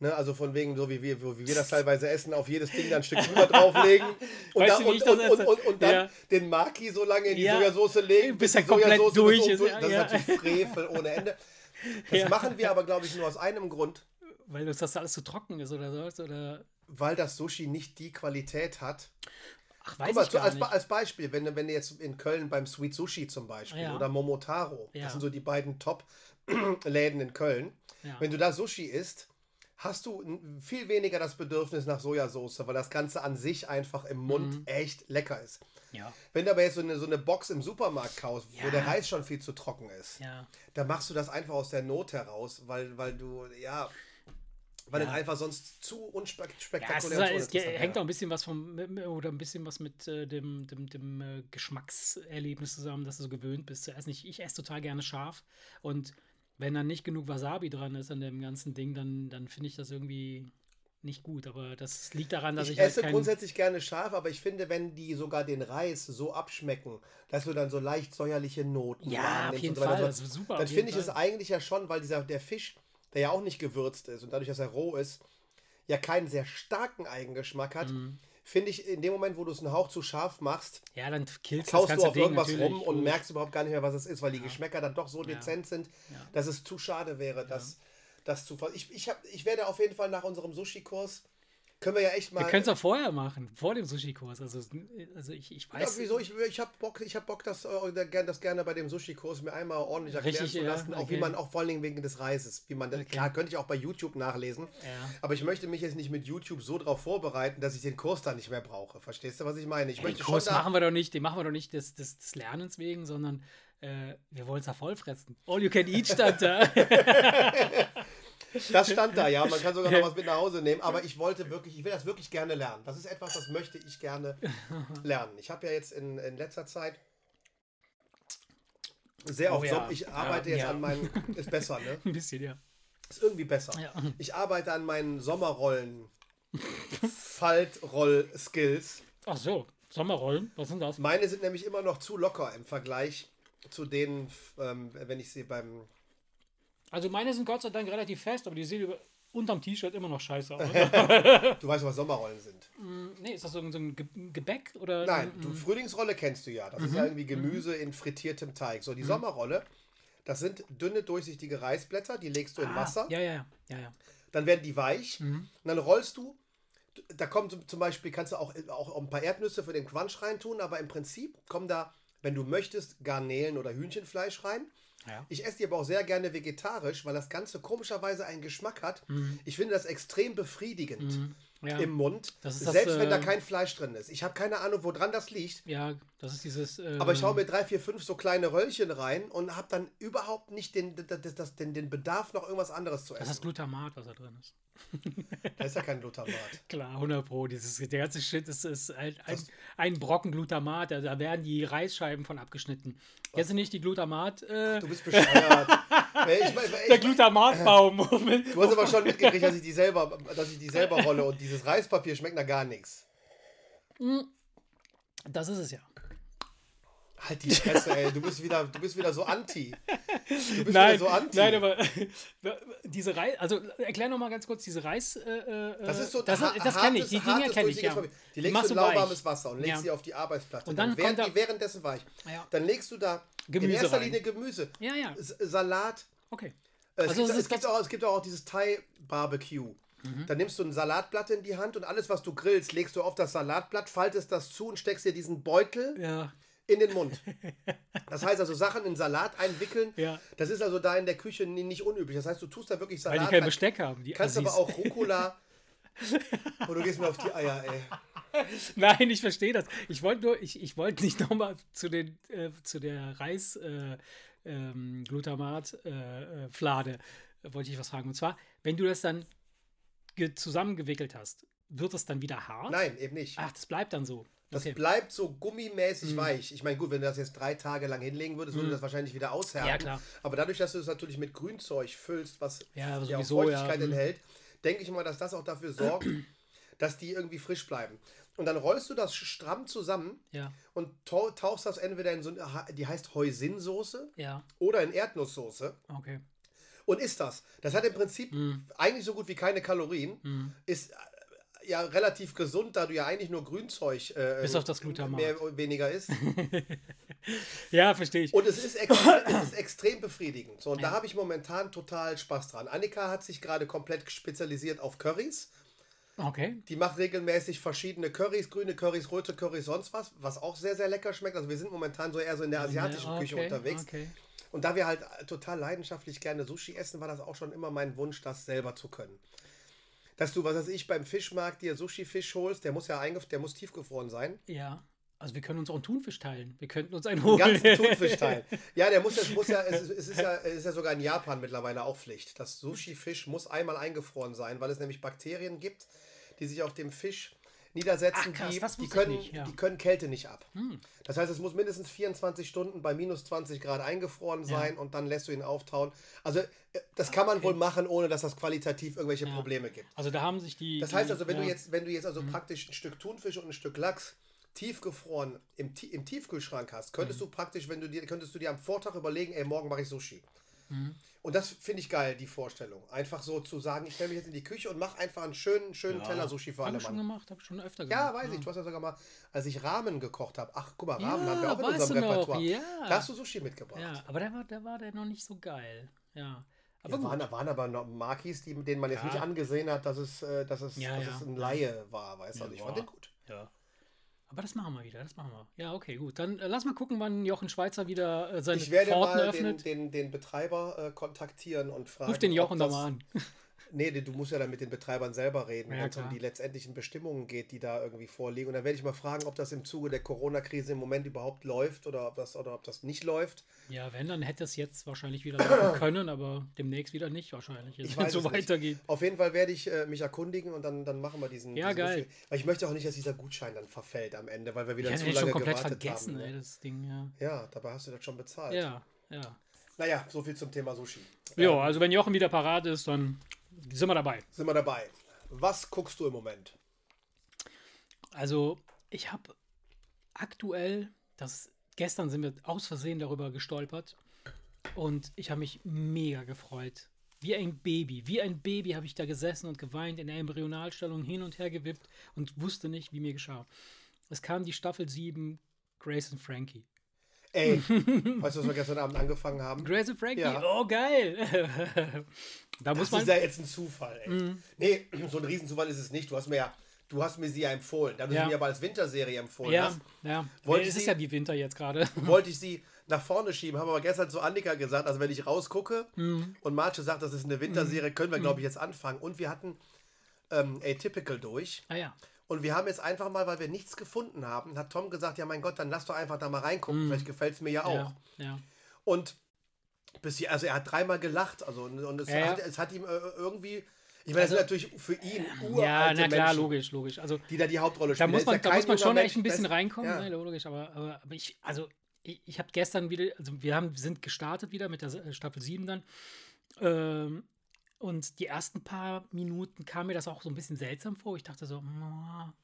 Ne, also von wegen, so wie wir, wie wir das teilweise essen, auf jedes Ding dann ein Stück Ingwer drauflegen und, weißt da, du, und, und, und, und, dann ja. den Maki so lange in die ja. Sojasauce legen, bis, bis er komplett durch ist. Das ist natürlich Frevel ohne Ende. Das machen wir aber, glaube ich, nur aus einem Grund. Weil das alles zu trocken ist oder so. Oder? Weil das Sushi nicht die Qualität hat, Ach, weiß mal, ich als, als, Beispiel, wenn, wenn du jetzt in Köln beim Sweet Sushi zum Beispiel ja. oder Momotaro, ja. das sind so die beiden Top-Läden in Köln, ja. wenn du da Sushi isst, hast du viel weniger das Bedürfnis nach Sojasauce, weil das Ganze an sich einfach im Mund mhm. echt lecker ist. Ja. Wenn du aber jetzt so eine, so eine Box im Supermarkt kaufst, wo der Reis schon viel zu trocken ist, ja. dann machst du das einfach aus der Not heraus, weil, weil du, ja, weil ja. es einfach sonst zu unspektakulär ja, ist, es hängt auch ein bisschen was vom oder ein bisschen was mit äh, dem, dem, dem äh, Geschmackserlebnis zusammen, dass du so gewöhnt bist zu essen. Ich, esse total gerne scharf und wenn dann nicht genug Wasabi dran ist an dem ganzen Ding, dann, dann finde ich das irgendwie nicht gut. Aber das liegt daran, dass ich. Ich halt esse halt grundsätzlich gerne scharf, aber ich finde, wenn die sogar den Reis so abschmecken, dass du dann so leicht säuerliche Noten Ja, auf jeden Fall. So, super, dann finde ich es eigentlich ja schon, weil dieser der Fisch der ja auch nicht gewürzt ist und dadurch, dass er roh ist, ja keinen sehr starken Eigengeschmack hat, mhm. finde ich, in dem Moment, wo du es einen Hauch zu scharf machst, ja, dann killst kaust das du auf Ding irgendwas rum und merkst überhaupt gar nicht mehr, was es ist, weil die ja. Geschmäcker dann doch so ja. dezent sind, ja. dass es zu schade wäre, das, das zu. Ich, ich, hab, ich werde auf jeden Fall nach unserem Sushi-Kurs Können wir ja echt mal. Wir können es auch vorher machen, vor dem Sushi-Kurs. Also, also ich, ich weiß. Ja, wieso? Ich, ich habe Bock, ich hab Bock das, äh, das gerne bei dem Sushi-Kurs mir einmal ordentlich erklären Richtig, zu lassen. ja, Auch okay. wie man, auch vor allen Dingen wegen des Reises. Wie man Okay. Klar, könnte ich auch bei YouTube nachlesen. Ja. Aber ich möchte mich jetzt nicht mit YouTube so darauf vorbereiten, dass ich den Kurs da nicht mehr brauche. Verstehst du, was ich meine? Ich Den möchte Kurs schon da. machen wir doch nicht, den machen wir doch nicht des, des, des Lernens wegen, sondern äh, wir wollen es ja vollfressen. All you can eat stand da. Das stand da, ja. Man kann sogar noch was mit nach Hause nehmen. Aber ich wollte wirklich, ich will das wirklich gerne lernen. Das ist etwas, das möchte ich gerne lernen. Ich habe ja jetzt in, in letzter Zeit sehr Oh auf ja. Som- Ich arbeite Ja, jetzt ja. an meinen. Ist besser, ne? Ein bisschen, ja. Ist irgendwie besser. Ja. Ich arbeite an meinen Sommerrollen. Faltroll-Skills. Ach so, Sommerrollen, was sind das? Meine sind nämlich immer noch zu locker im Vergleich zu denen, ähm, wenn ich sie beim. Also meine sind Gott sei Dank relativ fest, aber die sehen über, unterm T-Shirt immer noch scheiße aus. Du weißt, was Sommerrollen sind. nee, ist das so ein, so ein Ge- Gebäck oder? Nein, du, Frühlingsrolle kennst du ja. Das ist ja irgendwie Gemüse in frittiertem Teig. So, die Sommerrolle, das sind dünne, durchsichtige Reisblätter, die legst du in Ah, Wasser, Ja, ja, ja, ja, dann werden die weich und dann rollst du. Da kommt zum- Beispiel, kannst du auch, auch ein paar Erdnüsse für den Crunch reintun, aber im Prinzip kommen da, wenn du möchtest, Garnelen oder Hühnchenfleisch rein. Ja. Ich esse die aber auch sehr gerne vegetarisch, weil das Ganze komischerweise einen Geschmack hat. Ich finde das extrem befriedigend ja. im Mund, Das das, selbst wenn da äh, kein Fleisch drin ist. Ich habe keine Ahnung, woran das liegt. Ja, das ist dieses. Äh, Aber ich hau mir drei, vier, fünf so kleine Röllchen rein und habe dann überhaupt nicht den, das, das, den, den Bedarf, noch irgendwas anderes zu Das essen. ist Glutamat, was da drin ist. Da ist ja kein Glutamat. Klar, 100 Pro. Dieses, der ganze Shit ist, ist ein, ein, ein Brocken Glutamat. Da, da werden die Reisscheiben von abgeschnitten. Kennst du nicht die Glutamat? Äh, Du bist bescheuert. Ey, ich, mein- der ich, Glutamatbaum. du hast aber schon mitgekriegt, dass ich die selber, dass ich die selber rolle und dieses Reispapier schmeckt nach gar nichts. das ist es ja. Halt die Fresse, ey. Du bist wieder, du bist wieder so anti. Du bist Nein, wieder so anti. nein, aber diese Reis, also erklär noch mal ganz kurz diese Reis. Äh, äh, das ist so das, ha- das kenne ich, die Dinge hartes, kenne ich ja. Die legst machst du in lauwarmes Wasser und legst Ja. sie auf die Arbeitsplatte. Und dann werden kommt da- die währenddessen weich. Ja. Dann legst du da Gemüse in erster rein. Linie Gemüse, Ja, ja. Salat, Okay. Äh, Es, Also gibt, es es, gibt auch, es gibt auch dieses Thai-Barbecue. Dann nimmst du ein Salatblatt in die Hand und alles, was du grillst, legst du auf das Salatblatt, faltest das zu und steckst dir diesen Beutel Ja. In den Mund. Das heißt also, Sachen in Salat einwickeln, Ja. das ist also da in der Küche ni- nicht unüblich. Das heißt, du tust da wirklich Weil Salat die kein. Besteck haben. Die Kannst Assis. aber auch Rucola. Und du gehst mir auf die Eier, ey. Nein, ich verstehe das. Ich wollte nur, ich, ich wollte nicht nochmal zu den äh, zu der Reis äh, ähm, Glutamat äh, äh, Flade wollte ich was fragen. Und zwar, wenn du das dann ge- zusammengewickelt hast, wird das dann wieder hart? Nein, eben nicht. Ach, das bleibt dann so. Das Okay. Mhm. bleibt so gummimäßig weich. Ich meine, gut, wenn du das jetzt drei Tage lang hinlegen würdest, würde das wahrscheinlich wieder aushärten. Ja, klar. Aber dadurch, dass du es natürlich mit Grünzeug füllst, was Ja, auch sowieso, ja. Feuchtigkeit Mhm. enthält, denke ich mal, dass das auch dafür sorgt, dass die irgendwie frisch bleiben. Und dann rollst du das stramm zusammen Ja, und tau- tauchst das entweder in so eine, die heißt Hoisinsoße ja, oder in Erdnusssoße okay. und isst das. Das hat im Prinzip Mhm. eigentlich so gut wie keine Kalorien. Ist äh, ja relativ gesund, da du ja eigentlich nur Grünzeug äh, Bis auf das Glutamat. mehr oder weniger isst. Ja, verstehe ich. Und es ist, extrem, es ist extrem befriedigend. So, und da habe ich momentan total Spaß dran. Annika hat sich gerade komplett spezialisiert auf Currys. Okay. Die macht regelmäßig verschiedene Currys, grüne Currys, rote Currys, sonst was, was auch sehr, sehr lecker schmeckt. Also wir sind momentan so eher so in der asiatischen Ja, Küche okay, unterwegs. Okay. Und da wir halt total leidenschaftlich gerne Sushi essen, war das auch schon immer mein Wunsch, das selber zu können. Dass du, was weiß ich, beim Fischmarkt dir Sushi-Fisch holst, der muss ja eingef der muss tiefgefroren sein. Ja. Also wir können uns auch einen Thunfisch teilen. Wir könnten uns einen holen. ganzen Thunfisch teilen. Ja, der muss, das muss ja, es, es ist ja, es ist ja sogar in Japan mittlerweile auch Pflicht. Das Sushi-Fisch muss einmal eingefroren sein, weil es nämlich Bakterien gibt, die sich auf dem Fisch niedersetzen, Ach, krass, die, die, können, nicht, ja. Hm. die können Kälte nicht ab. Das heißt, es muss mindestens 24 Stunden bei minus 20 Grad eingefroren sein und dann lässt du ihn auftauen. Also äh, das kann man wohl machen, ohne dass das qualitativ irgendwelche Probleme gibt. Also da haben sich die. Das heißt also, wenn ja. du jetzt, wenn du jetzt also praktisch ein Stück Thunfisch und ein Stück Lachs tiefgefroren im, im Tiefkühlschrank hast, könntest du praktisch, wenn du dir, könntest du dir am Vortag überlegen, ey, morgen mache ich Sushi. Und das finde ich geil, die Vorstellung. Einfach so zu sagen, ich stelle mich jetzt in die Küche und mache einfach einen schönen, schönen Teller Sushi für Hab alle ich schon gemacht, habe ich schon öfter Ja, gemacht. weiß ich. Du hast ja sogar mal, als ich Ramen gekocht habe. Ach, guck mal, Ramen Ja, haben wir auch in unserem Repertoire. ja. Da hast du Sushi mitgebracht. Ja, aber der war, der war der noch nicht so geil. Ja. Aber ja, waren, waren aber noch Markis, die, denen man jetzt ja. nicht angesehen hat, dass es, äh, dass es, ja, dass es ein Laie war, weißt du? Also ich fand den gut. Ja. Aber das machen wir wieder, das machen wir. Ja, okay, gut. Dann äh, lass mal gucken, wann Jochen Schweizer wieder äh, seine Ich werde Pforten mal öffnet. Den, den, den Betreiber äh, kontaktieren und fragen. Ruf den Jochen doch mal an. Nee, du musst ja dann mit den Betreibern selber reden, ja, wenn es um die letztendlichen Bestimmungen geht, die da irgendwie vorliegen. Und dann werde ich mal fragen, ob das im Zuge der Corona-Krise im Moment überhaupt läuft oder ob, das, oder ob das nicht läuft. Ja, wenn, dann hätte es jetzt wahrscheinlich wieder laufen können, aber demnächst wieder nicht wahrscheinlich, wenn es so weitergeht. Auf jeden Fall werde ich äh, mich erkundigen und dann, dann machen wir diesen. Ja, diesen geil. Lustig. Weil ich möchte auch nicht, dass dieser Gutschein dann verfällt am Ende, weil wir wieder ich zu lange schon komplett gewartet vergessen, haben. Ey, das Ding, ja. ja, dabei hast du das schon bezahlt. Ja, ja. Naja, so viel zum Thema Sushi. Ja, ähm, also wenn Jochen wieder parat ist, dann sind wir dabei. Sind wir dabei. Was guckst du im Moment? Also, ich habe aktuell, das gestern sind wir aus Versehen darüber gestolpert und ich habe mich mega gefreut. Wie ein Baby, wie ein Baby habe ich da gesessen und geweint, in der Embryonalstellung hin und her gewippt und wusste nicht, wie mir geschah. Es kam die Staffel 7 Grace und Frankie. Ey, weißt du, was wir gestern Abend angefangen haben? Grace and Frankie, ja. oh geil. da das muss man ist ja jetzt ein Zufall, ey. Mm. Nee, so ein Riesenzufall ist es nicht. Du hast mir ja, du hast mir sie ja empfohlen. Da du ja. sie mir aber als Winterserie empfohlen ja. hast. Ja, wollte es ist ja wie Winter jetzt gerade. wollte ich sie nach vorne schieben, habe aber gestern zu Annika gesagt, also wenn ich rausgucke mm. und Marce sagt, das ist eine Winterserie, können wir, glaube ich, jetzt anfangen. Und wir hatten ähm, Atypical durch. Ah ja. Und wir haben jetzt einfach mal, weil wir nichts gefunden haben, hat Tom gesagt, ja mein Gott, dann lass doch einfach da mal reingucken, mm. vielleicht gefällt es mir ja auch. Ja, ja. Und bis hier, also er hat dreimal gelacht, also und es, ja, hat, es hat ihm äh, irgendwie ich meine, also, das sind natürlich für ihn uralte Ja, na klar, Menschen, logisch, logisch. Also, die da die Hauptrolle spielen. Da muss man, da muss man schon echt ein bisschen reinkommen, ja. ne, logisch, aber, aber, aber ich, also ich, ich habe gestern wieder, also wir haben, sind gestartet wieder mit der Staffel 7 dann. Ähm, und die ersten paar Minuten kam mir das auch so ein bisschen seltsam vor. Ich dachte so,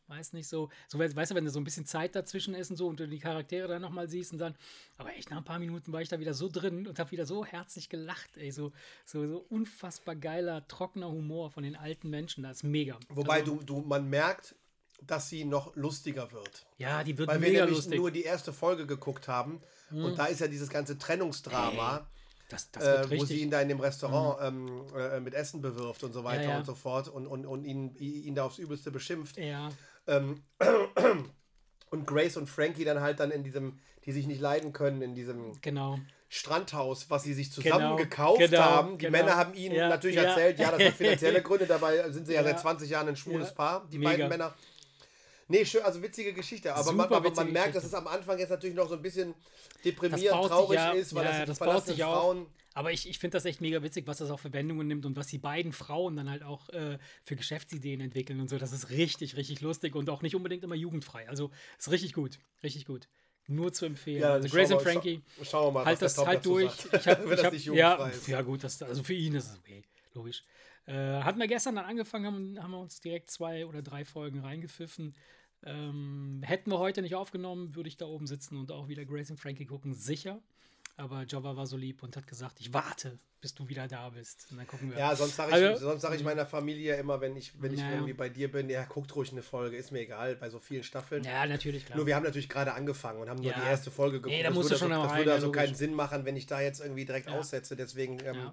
weiß nicht so, so weißt du, wenn da so ein bisschen Zeit dazwischen ist und so und du die Charaktere dann nochmal siehst und dann, aber echt nach ein paar Minuten war ich da wieder so drin und habe wieder so herzlich gelacht, ey, so, so, so unfassbar geiler, trockener Humor von den alten Menschen, das ist mega. Wobei also, du, du, man merkt, dass sie noch lustiger wird. Ja, die wird Weil mega wir nämlich nur die erste Folge geguckt haben mhm. und da ist ja dieses ganze Trennungsdrama. Hey das, das äh, wo sie ihn da in dem Restaurant mhm. ähm, äh, mit Essen bewirft und so weiter ja, ja. und so fort und, und, und ihn, ihn da aufs Übelste beschimpft. Ja. Ähm, und Grace und Frankie dann halt dann in diesem, die sich nicht leiden können, in diesem genau. Strandhaus, was sie sich zusammen genau, gekauft genau, haben. Die genau. Männer haben ihnen ja, natürlich ja. erzählt, ja, das hat finanzielle Gründe, dabei sind sie ja, seit 20 Jahren ein schwules Paar, die Mega. beiden Männer. Nee, schön, also witzige Geschichte. Aber man, aber man merkt, dass es am Anfang jetzt natürlich noch so ein bisschen deprimierend, traurig ja, ist, weil ja, das, das baut sich Frauen. Auf. Aber ich, ich finde das echt mega witzig, was das auch für Wendungen nimmt und was die beiden Frauen dann halt auch äh, für Geschäftsideen entwickeln und so. Das ist richtig, richtig lustig und auch nicht unbedingt immer jugendfrei. Also ist richtig gut, richtig gut. Nur zu empfehlen. Ja, also Grace und Frankie. Scha schauen wir mal, halt das halt durch. Ich hab, ich hab, ja, ist. ja, gut, das, also für ihn ist es okay, logisch. Äh, hatten wir gestern dann angefangen, haben, haben wir uns direkt zwei oder drei Folgen reingepfiffen. Ähm, hätten wir heute nicht aufgenommen, würde ich da oben sitzen und auch wieder Grace und Frankie gucken, sicher. Aber Java war so lieb und hat gesagt, ich warte, bis du wieder da bist. Und dann gucken wir. Ja, sonst sage ich, also, sag ich meiner Familie immer, wenn ich, wenn ich ja. irgendwie bei dir bin, ja, guckt ruhig eine Folge, ist mir egal, bei so vielen Staffeln. Ja, natürlich, klar. Nur wir haben natürlich gerade angefangen und haben nur ja. die erste Folge geguckt. Nee, da musst das du schon also, das würde also keinen Sinn machen, wenn ich da jetzt irgendwie direkt ja. aussetze. Deswegen ähm,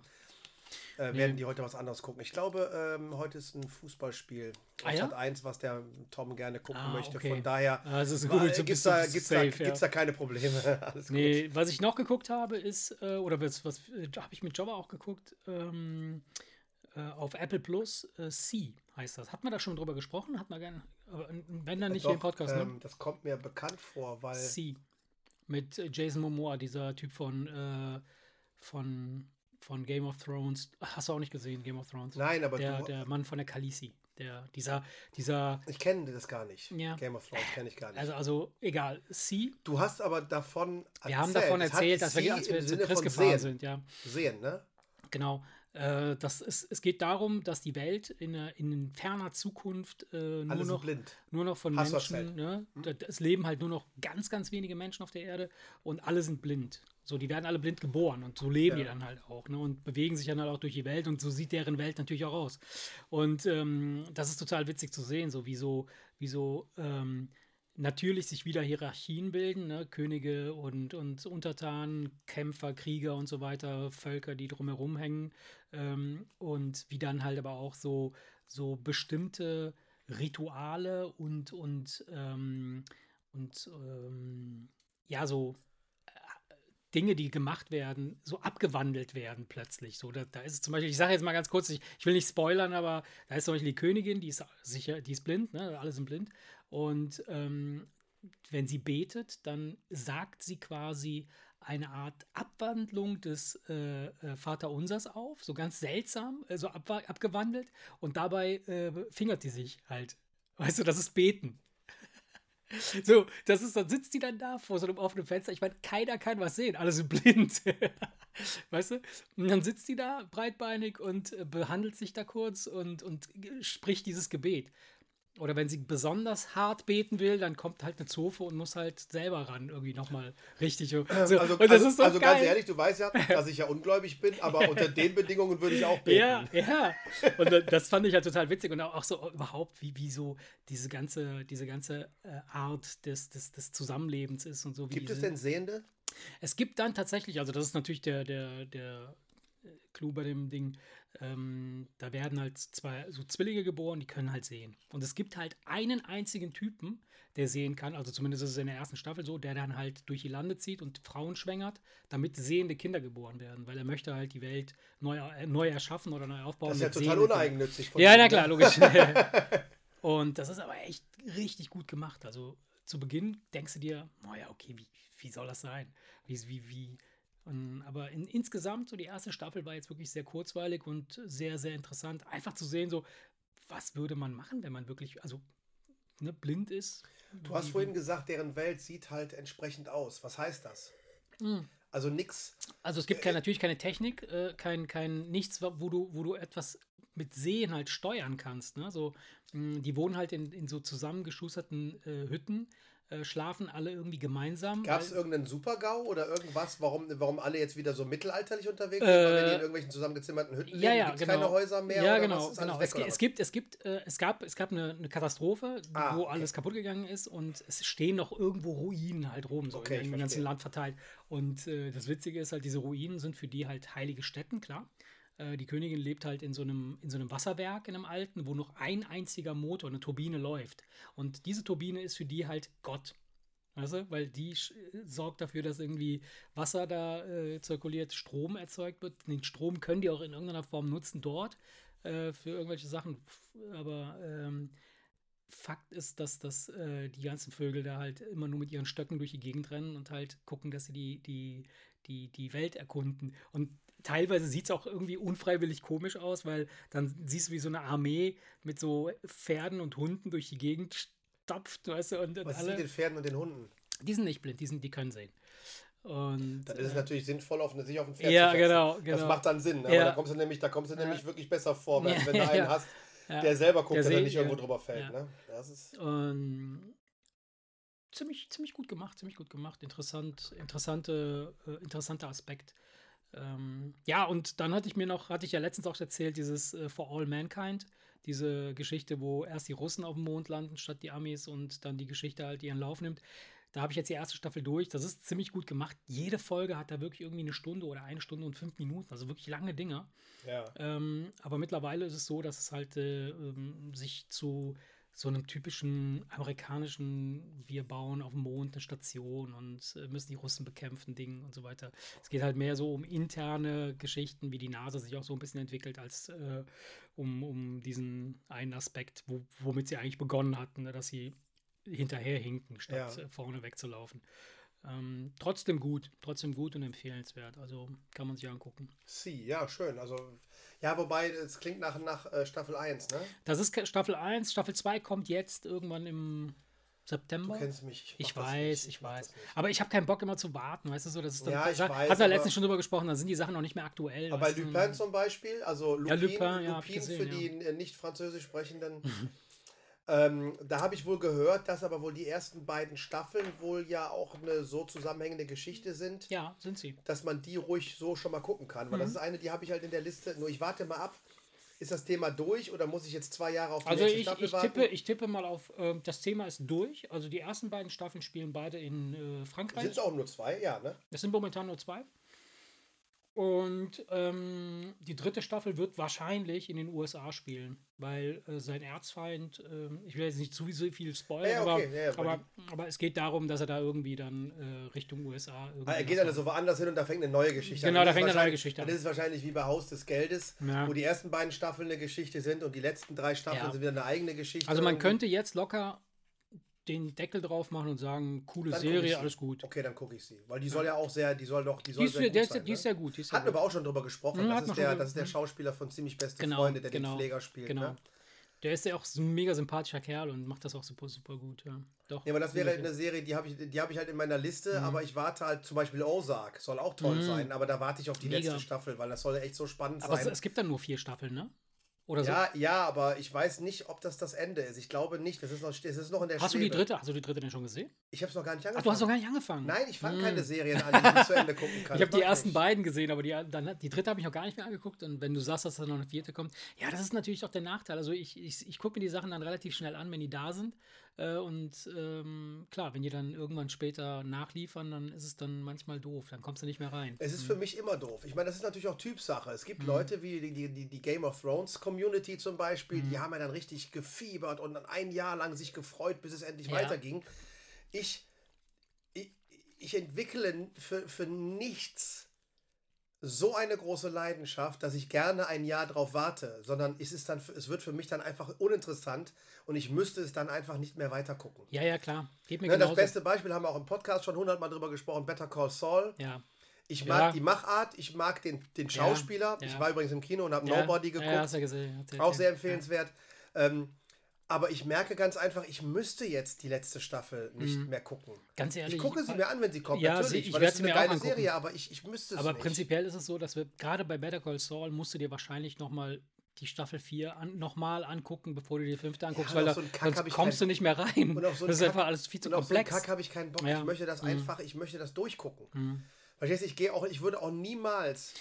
äh, werden die heute was anderes gucken. Ich glaube, ähm, heute ist ein Fußballspiel. Ah, ja? eins, was der Tom gerne gucken ah, möchte. Okay. Von daher ah, gibt es da, gibt's da, gibt's da keine Probleme. Alles nee, gut. was ich noch geguckt habe, ist, äh, oder was, was äh, habe ich mit Java auch geguckt, ähm, äh, auf Apple Plus, äh, C heißt das. Hat man da schon drüber gesprochen? Hat man gerne, wenn dann nicht Doch, hier im Podcast, ähm, ne? Das kommt mir bekannt vor, weil. C. Mit Jason Momoa, dieser Typ von, äh, von von Game of Thrones. Hast du auch nicht gesehen, Game of Thrones? Nein, aber der, du, der Mann von der Khaleesi. Der, dieser, dieser. Ich kenne das gar nicht. Ja. Game of Thrones kenne ich gar nicht. Also, also egal. Sie. Du hast aber davon erzählt. Wir haben davon erzählt, dass wir, als wir zu Chris gefahren sehen. sind, ja. Sehen, ne? Genau. Äh, das ist, es geht darum, dass die Welt in, in ferner Zukunft äh, nur, noch, nur noch von Hast Menschen, ne? Hm? es leben halt nur noch ganz, ganz wenige Menschen auf der Erde und alle sind blind. So, die werden alle blind geboren und so leben ja. die dann halt auch ne? und bewegen sich dann halt auch durch die Welt und so sieht deren Welt natürlich auch aus. Und ähm, das ist total witzig zu sehen, so wie so, wie so ähm, natürlich sich wieder Hierarchien bilden, ne? Könige und, und Untertanen, Kämpfer, Krieger und so weiter, Völker, die drumherum hängen. Ähm, und wie dann halt aber auch so, so bestimmte Rituale und, und, ähm, und ähm, ja, so Dinge, die gemacht werden, so abgewandelt werden plötzlich. So, da, da ist zum Beispiel, ich sage jetzt mal ganz kurz, ich, ich, will nicht spoilern, aber da ist zum Beispiel die Königin, die ist sicher, die ist blind, ne? alle sind blind. Und ähm, wenn sie betet, dann sagt sie quasi eine Art Abwandlung des äh, äh Vaterunsers auf, so ganz seltsam, äh, so ab, abgewandelt. Und dabei äh, fingert sie sich halt. Weißt du, das ist Beten. So, das ist, dann sitzt die dann da vor so einem offenen Fenster. Ich meine, keiner kann was sehen, alle sind blind. weißt du? Und dann sitzt die da breitbeinig und äh, behandelt sich da kurz und, und spricht dieses Gebet. Oder wenn sie besonders hart beten will, dann kommt halt eine Zofe und muss halt selber ran, irgendwie nochmal richtig. So. Also, also, so also ganz ehrlich, du weißt ja, dass ich ja ungläubig bin, aber unter den Bedingungen würde ich auch beten. Ja, ja. Und das fand ich ja total witzig und auch so überhaupt, wie, wie so diese ganze, diese ganze äh, Art des, des, des Zusammenlebens ist und so. Gibt es denn Sehende? Es gibt dann tatsächlich, also das ist natürlich der, der, der Clou bei dem Ding, ähm, da werden halt zwei so Zwillinge geboren, die können halt sehen. Und es gibt halt einen einzigen Typen, der sehen kann, also zumindest ist es in der ersten Staffel so, der dann halt durch die Lande zieht und Frauen schwängert, damit sehende Kinder geboren werden, weil er möchte halt die Welt neu, äh, neu erschaffen oder neu aufbauen. Das ist ja total uneigennützig. Von ja, na klar, ne? logisch. und das ist aber echt richtig gut gemacht. Also zu Beginn denkst du dir, naja, okay, wie, wie soll das sein? Wie, wie, wie, und, aber in, insgesamt, so die erste Staffel war jetzt wirklich sehr kurzweilig und sehr, sehr interessant. Einfach zu sehen, so, was würde man machen, wenn man wirklich, also ne, blind ist. Du hast vorhin gesagt, deren Welt sieht halt entsprechend aus. Was heißt das? Mhm. Also nix. Also es gibt kein, natürlich keine Technik, äh, kein, kein nichts, wo du, wo du etwas mit Sehen halt steuern kannst. Ne? So, mh, die wohnen halt in, in so zusammengeschusterten äh, Hütten äh, schlafen alle irgendwie gemeinsam. Gab es irgendeinen Super-GAU oder irgendwas, warum, warum alle jetzt wieder so mittelalterlich unterwegs sind? Äh, weil die in irgendwelchen zusammengezimmerten Hütten ja, leben, ja, gibt genau. keine Häuser mehr? Ja, genau. genau. Es, es, gibt, es, gibt, äh, es, gab, es gab eine, eine Katastrophe, ah, wo okay. alles kaputt gegangen ist und es stehen noch irgendwo Ruinen halt rum, so okay, im ganzen Land verteilt. Und äh, das Witzige ist halt, diese Ruinen sind für die halt heilige Stätten, klar. Äh, die Königin lebt halt in so, einem, in so einem Wasserwerk, in einem alten, wo noch ein einziger Motor, eine Turbine läuft. Und diese Turbine ist für die halt Gott. Weißt du? Weil die sorgt dafür, dass irgendwie Wasser da äh, zirkuliert, Strom erzeugt wird. Den Strom können die auch in irgendeiner Form nutzen dort äh, für irgendwelche Sachen. Aber ähm, Fakt ist, dass, dass äh, die ganzen Vögel da halt immer nur mit ihren Stöcken durch die Gegend rennen und halt gucken, dass sie die, die, die, die Welt erkunden. Und teilweise sieht es auch irgendwie unfreiwillig komisch aus, weil dann siehst du, wie so eine Armee mit so Pferden und Hunden durch die Gegend stapft, weißt du, und, und Was alle, mit den Pferden und den Hunden? Die sind nicht blind, die, sind, die können sehen. Und, dann ist es äh, natürlich sinnvoll, auf, sich auf ein Pferd ja, zu Genau, genau. Das macht dann Sinn, aber ja. da kommst du nämlich, da kommst du nämlich wirklich besser vor, wenn, wenn du einen hast, der selber guckt, der dass er nicht irgendwo drüber fällt. Ne? Das ist und ziemlich, ziemlich gut gemacht, ziemlich gut gemacht. Interessant, interessante, äh, interessanter Aspekt. Ähm, ja, und dann hatte ich mir noch, hatte ich ja letztens auch erzählt, dieses äh, For All Mankind diese Geschichte, wo erst die Russen auf dem Mond landen statt die Amis und dann die Geschichte halt ihren Lauf nimmt. Da habe ich jetzt die erste Staffel durch. Das ist ziemlich gut gemacht. Jede Folge hat da wirklich irgendwie eine Stunde oder eine Stunde und fünf Minuten. Also wirklich lange Dinger. Ja. Ähm, aber mittlerweile ist es so, dass es halt äh, ähm, sich zu so einem typischen amerikanischen, wir bauen auf dem Mond eine Station und äh, müssen die Russen bekämpfen, Ding und so weiter. Es geht halt mehr so um interne Geschichten, wie die NASA sich auch so ein bisschen entwickelt, als äh, um, um diesen einen Aspekt, wo, womit sie eigentlich begonnen hatten, ne, dass sie hinterherhinken, statt ja. Äh, vorne wegzulaufen. Ähm, trotzdem gut, trotzdem gut und empfehlenswert. Also kann man sich angucken. Sie, ja, schön. Also, ja, wobei, es klingt nach, nach äh, Staffel 1, ne? Das ist Staffel 1. Staffel 2 kommt jetzt irgendwann im September. Du kennst mich. Ich, ich weiß, ich, ich weiß. Aber ich habe keinen Bock immer zu warten, weißt du so? Das ist dann, ja, ich da, weiß. Hat er letztens schon drüber gesprochen, da sind die Sachen noch nicht mehr aktuell. Aber bei Lupin zum Beispiel, also Lupin, ja, Lupin, ja, Lupin gesehen, für die nicht französisch sprechenden Ähm, da habe ich wohl gehört, dass aber wohl die ersten beiden Staffeln wohl ja auch eine so zusammenhängende Geschichte sind. Ja, sind sie. Dass man die ruhig so schon mal gucken kann. Weil mhm. das ist eine, die habe ich halt in der Liste. Nur ich warte mal ab. ist das Thema durch oder muss ich jetzt zwei Jahre auf die also nächste ich, Staffel ich warten? Tippe, ich tippe mal auf, äh, das Thema ist durch. Also die ersten beiden Staffeln spielen beide in äh, Frankreich. Sind es auch nur zwei, ja, ne? Es sind momentan nur zwei. Und ähm, die dritte Staffel wird wahrscheinlich in den USA spielen, weil äh, sein Erzfeind, äh, ich will jetzt nicht zu viel spoilern, ja, okay, aber, ja, aber, aber, es geht darum, dass er da irgendwie dann äh, Richtung USA. Ah, er geht dann so woanders hin und da fängt eine neue Geschichte genau, an. Genau, da fängt eine neue Geschichte an. Das ist wahrscheinlich wie bei Haus des Geldes, ja. wo die ersten beiden Staffeln eine Geschichte sind und die letzten drei Staffeln sind wieder eine eigene Geschichte. Also man könnte jetzt locker den Deckel drauf machen und sagen, coole dann Serie, alles gut. Okay, dann gucke ich sie. Weil die soll ja auch sehr, die soll doch, die soll die ist, sehr, gut sein, die ist sehr gut. Die ist Hatten wir aber auch schon drüber gesprochen. Mhm, das, ist der, das ist der Schauspieler von Ziemlich Beste genau, Freunde, der genau, den Pfleger spielt. Genau. Ne? Der ist ja auch ein mega sympathischer Kerl und macht das auch super, super gut. Ja, Doch, ja aber das wäre eine Serie, die habe ich, hab ich halt in meiner Liste, mhm. aber ich warte halt zum Beispiel Ozark, soll auch toll mhm. sein, aber da warte ich auf die mega. letzte Staffel, weil das soll echt so spannend aber sein. Aber es, es, gibt dann nur vier Staffeln, ne? Oder so? Ja, ja, aber ich weiß nicht, ob das das Ende ist. Ich glaube nicht. Das ist noch, das ist noch in der Hast Schwebe. du die dritte? Hast du die dritte denn schon gesehen? Ich habe es noch gar nicht angefangen. Ach, du hast noch gar nicht angefangen? Nein, ich fange hm. keine Serien an, die ich zu Ende gucken kann. Ich habe die ersten nicht. beiden gesehen, aber die, dann, die dritte habe ich noch gar nicht mehr angeguckt. Und wenn du sagst, dass da noch eine vierte kommt, ja, das ist natürlich auch der Nachteil. Also ich, ich, ich gucke mir die Sachen dann relativ schnell an, wenn die da sind. Äh, und ähm, klar, wenn die dann irgendwann später nachliefern, dann ist es dann manchmal doof. Dann kommst du nicht mehr rein. Es ist mhm. für mich immer doof. Ich meine, das ist natürlich auch Typsache. Es gibt mhm. Leute wie die, die, die, Game of Thrones Community zum Beispiel, mhm. die haben ja dann richtig gefiebert und dann ein Jahr lang sich gefreut, bis es endlich ja. weiterging. Ich, ich, ich entwickle für, für nichts so eine große Leidenschaft, dass ich gerne ein Jahr drauf warte, sondern es ist dann, es wird für mich dann einfach uninteressant und ich müsste es dann einfach nicht mehr weiter gucken. Ja, ja, klar. Geht mir ja, ne, das beste Beispiel haben wir auch im Podcast schon hundertmal drüber gesprochen, Better Call Saul. Ja. Ich mag ja. die Machart, ich mag den, den Schauspieler. Ja, ich war übrigens im Kino und habe Nobody geguckt. Ja, hast du gesehen. Auch sehr empfehlenswert. Ähm, aber ich merke ganz einfach, ich müsste jetzt die letzte Staffel nicht mhm. mehr gucken. Ganz ehrlich. Ich gucke sie mir an, wenn sie kommt. Ja, natürlich, ich weil das ist eine geile. Serie, aber ich, ich müsste es Aber nicht. prinzipiell ist es so, dass wir gerade bei Better Call Saul musst du dir wahrscheinlich nochmal die Staffel 4 an, nochmal angucken, bevor du die fünfte anguckst, ja, weil da, so sonst kommst du nicht mehr rein. So das ist Kack, einfach alles viel zu komplex. Auf so Kack habe ich keinen Bock. Ja. Ich möchte das mhm. einfach, ich möchte das durchgucken. Mhm. Verstehst ich gehe auch, ich würde auch niemals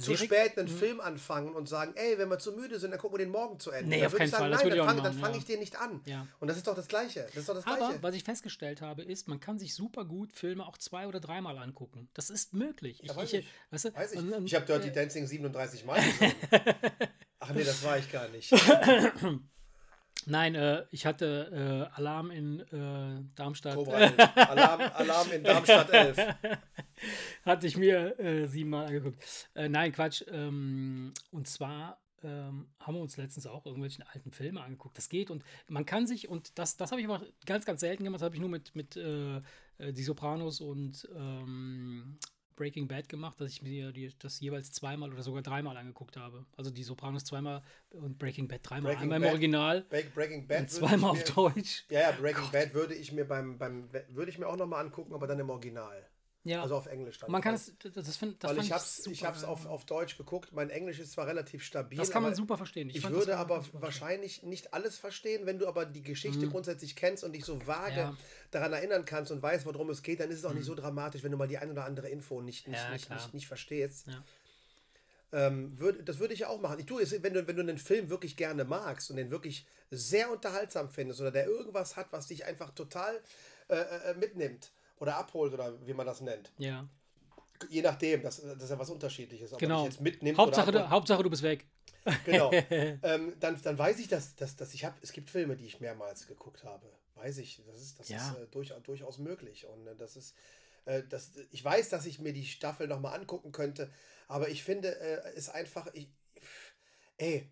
zu spät einen mhm. Film anfangen und sagen, ey, wenn wir zu müde sind, dann gucken wir den morgen zu Ende. Nee, dann auf keinen sagen, Fall. Nein, dann fange fang ich den nicht an. Ja. Und das ist doch das Gleiche. Das ist doch das Aber Gleiche. was ich festgestellt habe, ist, man kann sich super gut Filme auch zwei oder dreimal angucken. Das ist möglich. Ich, ja, weiß ich, weißt du, weiß ich. Und, und, ich habe Dirty äh, Dancing 37 Mal gesehen. Ach nee, das war ich gar nicht. Nein, äh, ich hatte äh, Alarm in äh, Darmstadt. Alarm, Alarm in Darmstadt 11. hatte ich mir äh, siebenmal angeguckt. Äh, nein, Quatsch. Ähm, und zwar ähm, haben wir uns letztens auch irgendwelchen alten Filme angeguckt. Das geht und man kann sich, und das, das habe ich aber ganz, ganz selten gemacht, das habe ich nur mit, mit äh, äh Die Sopranos und ähm, Breaking Bad gemacht, dass ich mir die, das jeweils zweimal oder sogar dreimal angeguckt habe. Also die Sopranos zweimal und Breaking Bad dreimal. Breaking Einmal im Original. Breaking Bad. Und zweimal auf Deutsch. Ja, ja, Breaking Gott. Bad würde ich mir beim, beim würde ich mir auch nochmal angucken, aber dann im Original. Ja. Also auf Englisch dann. Man kann es, das, das, find, das Weil ich hab's, ich hab's auf, auf Deutsch geguckt. Mein Englisch ist zwar relativ stabil. Das kann man super verstehen. Ich, ich würde aber wahrscheinlich nicht alles verstehen, wenn du aber die Geschichte mhm. grundsätzlich kennst und dich so vage ja. daran erinnern kannst und weißt, worum es geht, dann ist es auch mhm. nicht so dramatisch, wenn du mal die ein oder andere Info nicht, nicht, ja, nicht, nicht, nicht, verstehst. Ja. Ähm, würd, das würde ich auch machen. Ich tue es, wenn du, wenn du einen Film wirklich gerne magst und den wirklich sehr unterhaltsam findest oder der irgendwas hat, was dich einfach total äh, äh, mitnimmt oder abholt oder wie man das nennt. Ja. Je nachdem, das, das ist ja was Unterschiedliches. Ob genau. jetzt mitnimmt Hauptsache, du, Hauptsache du bist weg. Genau. ähm, dann, dann weiß ich, dass, dass, dass ich habe, es gibt Filme, die ich mehrmals geguckt habe. Weiß ich, das ist, das ja. ist äh, durch, durchaus möglich. Und äh, das ist, äh, das, ich weiß, dass ich mir die Staffel nochmal angucken könnte, aber ich finde, äh, ist einfach, ich, ey,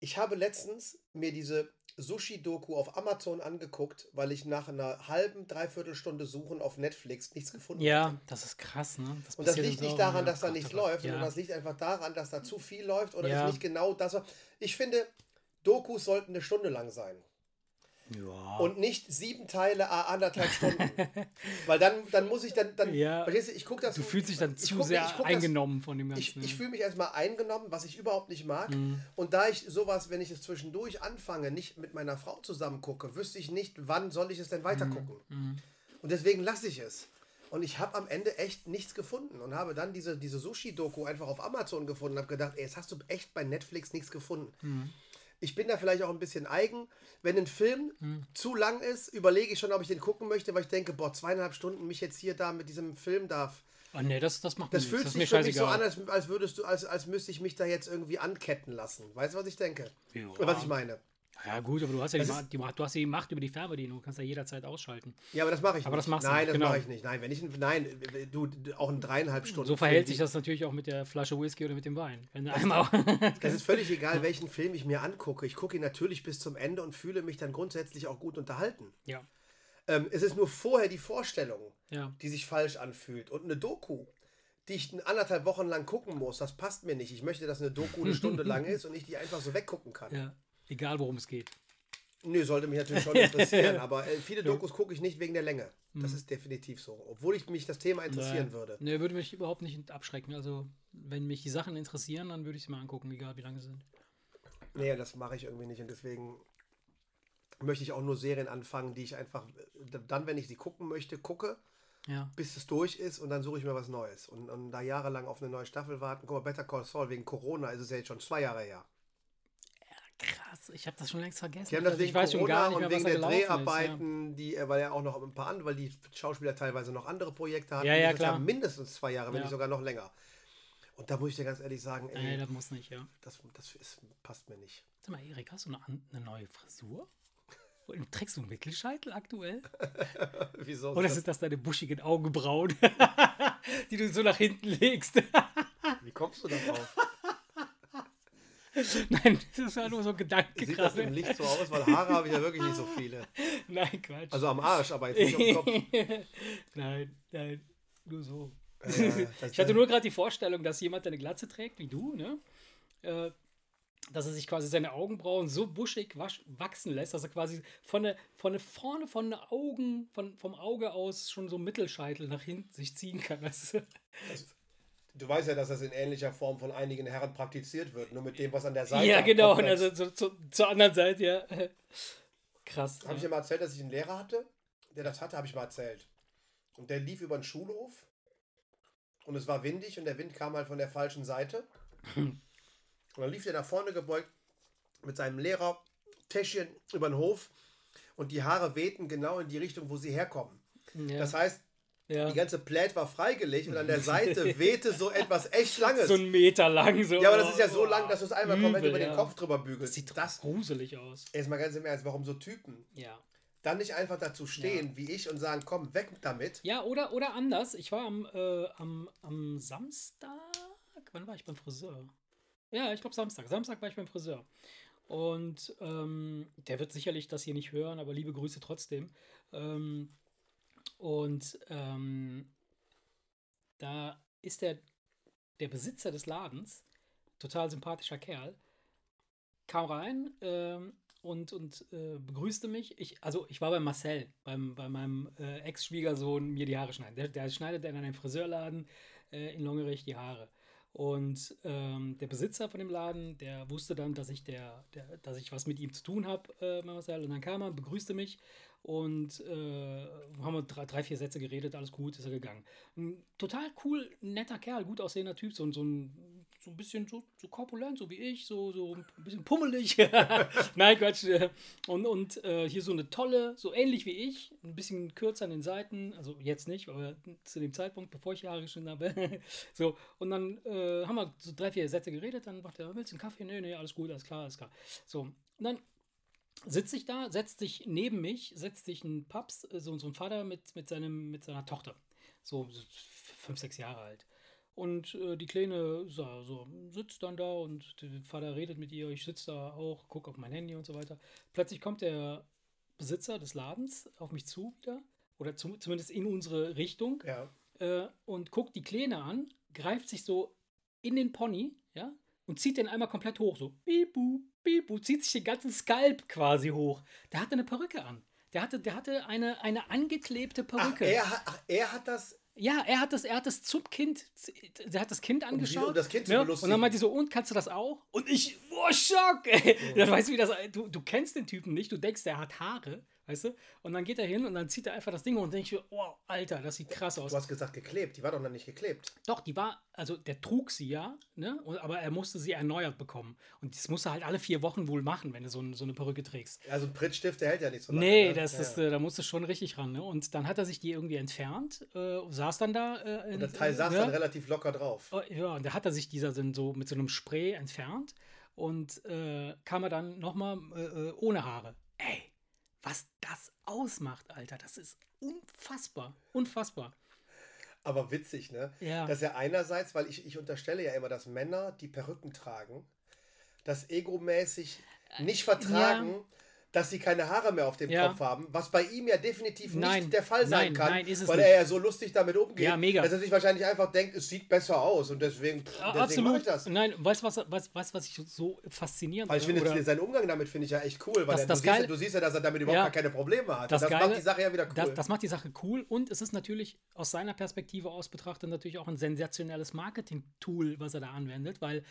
ich habe letztens mir diese Sushi-Doku auf Amazon angeguckt, weil ich nach einer halben, dreiviertel Stunde Suchen auf Netflix nichts gefunden habe. Ja, hatte. das ist krass, ne? Das und das liegt nicht daran, dass da nichts läuft, ja. sondern das liegt einfach daran, dass da zu viel läuft oder ja. ist nicht genau das. Ich finde, Dokus sollten eine Stunde lang sein. Ja. Und nicht sieben Teile, anderthalb Stunden. Weil dann, dann muss ich dann, dann ja. verstehst du, ich gucke das. Du fühlst dich dann zu sehr eingenommen das, von dem Ganzen. Ich, ich fühle mich erstmal eingenommen, was ich überhaupt nicht mag. Mhm. Und da ich sowas, wenn ich es zwischendurch anfange, nicht mit meiner Frau zusammen gucke, wüsste ich nicht, wann soll ich es denn weiter gucken. Mhm. mhm. Und deswegen lasse ich es. Und ich habe am Ende echt nichts gefunden und habe dann diese, diese Sushi-Doku einfach auf Amazon gefunden und habe gedacht, ey, jetzt hast du echt bei Netflix nichts gefunden. Mhm. Ich bin da vielleicht auch ein bisschen eigen. Wenn ein Film mhm. zu lang ist, überlege ich schon, ob ich den gucken möchte, weil ich denke, boah, zweieinhalb Stunden mich jetzt hier da mit diesem Film darf. Oh nee, das, das macht Das fühlt das sich für mich so an, als, als würdest du, als, als müsste ich mich da jetzt irgendwie anketten lassen. Weißt du, was ich denke? Ja. Oder was ich meine? Ja, gut, aber du hast ja die, Macht, die, du hast die Macht über die Fernbedienung. Du kannst ja jederzeit ausschalten. Ja, aber das mache ich aber nicht. das machst nein, du nicht. das genau. mache ich nicht. Nein, wenn ich, nein, du, auch in dreieinhalb Stunden. So verhält sich das natürlich auch mit der Flasche Whisky oder mit dem Wein. Wenn das, einmal das ist völlig egal, welchen Film ich mir angucke. Ich gucke ihn natürlich bis zum Ende und fühle mich dann grundsätzlich auch gut unterhalten. Ja. Ähm, es ist nur vorher die Vorstellung, ja. die sich falsch anfühlt. Und eine Doku, die ich anderthalb Wochen lang gucken muss, das passt mir nicht. Ich möchte, dass eine Doku eine Stunde lang ist und ich die einfach so weggucken kann. Ja. Egal, worum es geht. Nö, sollte mich natürlich schon interessieren, aber äh, viele Dokus gucke ich nicht wegen der Länge. Das mhm. ist definitiv so. Obwohl ich mich das Thema interessieren nee. würde. Nee, würde mich überhaupt nicht abschrecken. Also, wenn mich die Sachen interessieren, dann würde ich sie mal angucken, egal wie lange sie sind. Nee, das mache ich irgendwie nicht und deswegen möchte ich auch nur Serien anfangen, die ich einfach dann, wenn ich sie gucken möchte, gucke, ja. bis es durch ist und dann suche ich mir was Neues. Und, und da jahrelang auf eine neue Staffel warten, guck mal, Better Call Saul, wegen Corona ist es ja jetzt schon zwei Jahre her. Krass, ich habe das schon längst vergessen. Die haben das also wegen Corona und wegen der Dreharbeiten, ist, ja. die, äh, weil ja auch noch ein paar andere, weil die Schauspieler teilweise noch andere Projekte hatten. Ja, ja, klar. mindestens zwei Jahre, wenn nicht sogar noch länger. Und da muss ich dir ganz ehrlich sagen, ey, nee, das muss nicht, ja. Das, das ist, passt mir nicht. Sag mal, Erik, hast du eine, eine neue Frisur? Trägst du einen Mittelscheitel aktuell? Wieso? Oder sind das deine buschigen Augenbrauen, die du so nach hinten legst? Wie kommst du darauf? Nein, das war nur so ein Gedanke Sieht gerade. das im Licht so aus? Weil Haare habe ich ja wirklich nicht so viele. Nein, Quatsch. Also am Arsch, aber jetzt nicht am Kopf. nein, nein, nur so. Äh, ich hatte nur gerade die Vorstellung, dass jemand eine Glatze trägt, wie du, ne? Äh, dass er sich quasi seine Augenbrauen so buschig wachsen lässt, dass er quasi von der, von der vorne von den Augen, von, vom Auge aus schon so Mittelscheitel nach hinten sich ziehen kann. Weißt du? Das, Du weißt ja, dass das in ähnlicher Form von einigen Herren praktiziert wird, nur mit dem, was an der Seite Ja, genau, und also zu, zu, zur anderen Seite, ja. Krass. Habe ja. ich dir mal erzählt, dass ich einen Lehrer hatte, der das hatte, habe ich mal erzählt. Und der lief über den Schulhof und es war windig und der Wind kam halt von der falschen Seite. Und dann lief der nach vorne gebeugt mit seinem Lehrer-Täschchen über den Hof und die Haare wehten genau in die Richtung, wo sie herkommen. Ja. Das heißt, ja. Die ganze Plät war freigelegt und an der Seite wehte so etwas echt Langes. So ein Meter lang. So. Ja, aber das ist ja so lang, dass du es einmal Übel, komplett über ja. den Kopf drüber bügelst. Das sieht das gruselig aus. Erstmal ganz im Ernst, warum so Typen? Ja. Dann nicht einfach dazu stehen, ja. wie ich, und sagen, komm, weg damit. Ja, oder, oder anders. Ich war am, äh, am, am Samstag. Wann war ich beim Friseur? Ja, ich glaube Samstag. Samstag war ich beim Friseur. Und ähm, der wird sicherlich das hier nicht hören, aber liebe Grüße trotzdem. Ähm, und ähm, da ist der, der Besitzer des Ladens, total sympathischer Kerl, kam rein ähm, und, und äh, begrüßte mich. Ich, also ich war bei Marcel, beim, bei meinem äh, Ex-Schwiegersohn, mir die Haare schneiden. Der, der schneidet in einem Friseurladen äh, in Longerich die Haare. Und ähm, der Besitzer von dem Laden, der wusste dann, dass ich, der, der dass ich was mit ihm zu tun habe, äh, Marcel. Und dann kam er, begrüßte mich und äh, haben wir drei, drei, vier Sätze geredet, alles gut, ist er gegangen. Ein total cool, netter Kerl, gut aussehender Typ, so, so ein so ein bisschen so, so korpulent, so wie ich, so, so ein bisschen pummelig. Nein, Quatsch. Und, und äh, hier so eine tolle, so ähnlich wie ich, ein bisschen kürzer an den Seiten, also jetzt nicht, aber zu dem Zeitpunkt, bevor ich Haare geschnitten habe. so, und dann äh, haben wir so drei, vier Sätze geredet, dann macht er, willst du einen Kaffee? Nee, nee, alles gut, alles klar, alles klar. So, und dann sitze ich da, setzt sich neben mich, setzt sich ein Paps, äh, so, so ein Vater mit, mit, seinem, mit seiner Tochter. So, fünf, sechs Jahre alt. Und äh, die Kleine so, so, sitzt dann da und der Vater redet mit ihr. Ich sitze da auch, gucke auf mein Handy und so weiter. Plötzlich kommt der Besitzer des Ladens auf mich zu wieder. Oder zu, zumindest in unsere Richtung. Ja. Äh, und guckt die Kleine an, greift sich so in den Pony, ja, und zieht den einmal komplett hoch. So, bibu, bibu, zieht sich den ganzen Skalp quasi hoch. Der hatte eine Perücke an. Der hatte, der hatte eine, eine angeklebte Perücke. Ach, er, ach, er hat das ja, er hat das, er hat das zum Kind, der hat das Kind angeschaut. Um das Kind ne? Und dann meinte die so, und kannst du das auch? Und ich, boah, Schock! Ey. Ja. Dann weißt du, wie das, du, du kennst den Typen nicht, du denkst, der hat Haare weißt du? Und dann geht er hin und dann zieht er einfach das Ding und denkt ich, oh, Alter, das sieht krass aus. Du hast gesagt geklebt, die war doch noch nicht geklebt. Doch, die war, also der trug sie ja, ne? aber er musste sie erneuert bekommen. Und das musst du halt alle vier Wochen wohl machen, wenn du so, so eine Perücke trägst. Also ein Prittstift, der hält ja nicht so lange. Nee, ne? das ja, ist. Äh, da musst du schon richtig ran. Ne? Und dann hat er sich die irgendwie entfernt, äh, saß dann da. Äh, in, und der Teil saß ja? dann relativ locker drauf. Oh, ja, und da hat er sich dieser dann so mit so einem Spray entfernt und äh, kam er dann nochmal äh, äh, ohne Haare. Ey, was das ausmacht, Alter, das ist unfassbar. Unfassbar. Aber witzig, ne? Ja. Dass er einerseits, weil ich, ich unterstelle ja immer, dass Männer, die Perücken tragen, das egomäßig nicht vertragen, ja dass sie keine Haare mehr auf dem ja. Kopf haben, was bei ihm ja definitiv nein. nicht der Fall sein nein, kann, nein, weil nicht. er ja so lustig damit umgeht, ja, mega. dass er sich wahrscheinlich einfach denkt, es sieht besser aus und deswegen, pff, deswegen Absolut. ich das. Nein, weißt du, was, was, was, was ich so faszinierend Weil ich finde, oder? seinen Umgang damit finde ich ja echt cool, weil das, er, das du, siehst, du, siehst, ja, dass er damit überhaupt ja, keine Probleme hat. Das, das Geile, macht die Sache ja wieder cool. Das, das macht die Sache cool und es ist natürlich aus seiner Perspektive aus betrachtet natürlich auch ein sensationelles Marketing-Tool, was er da anwendet, weil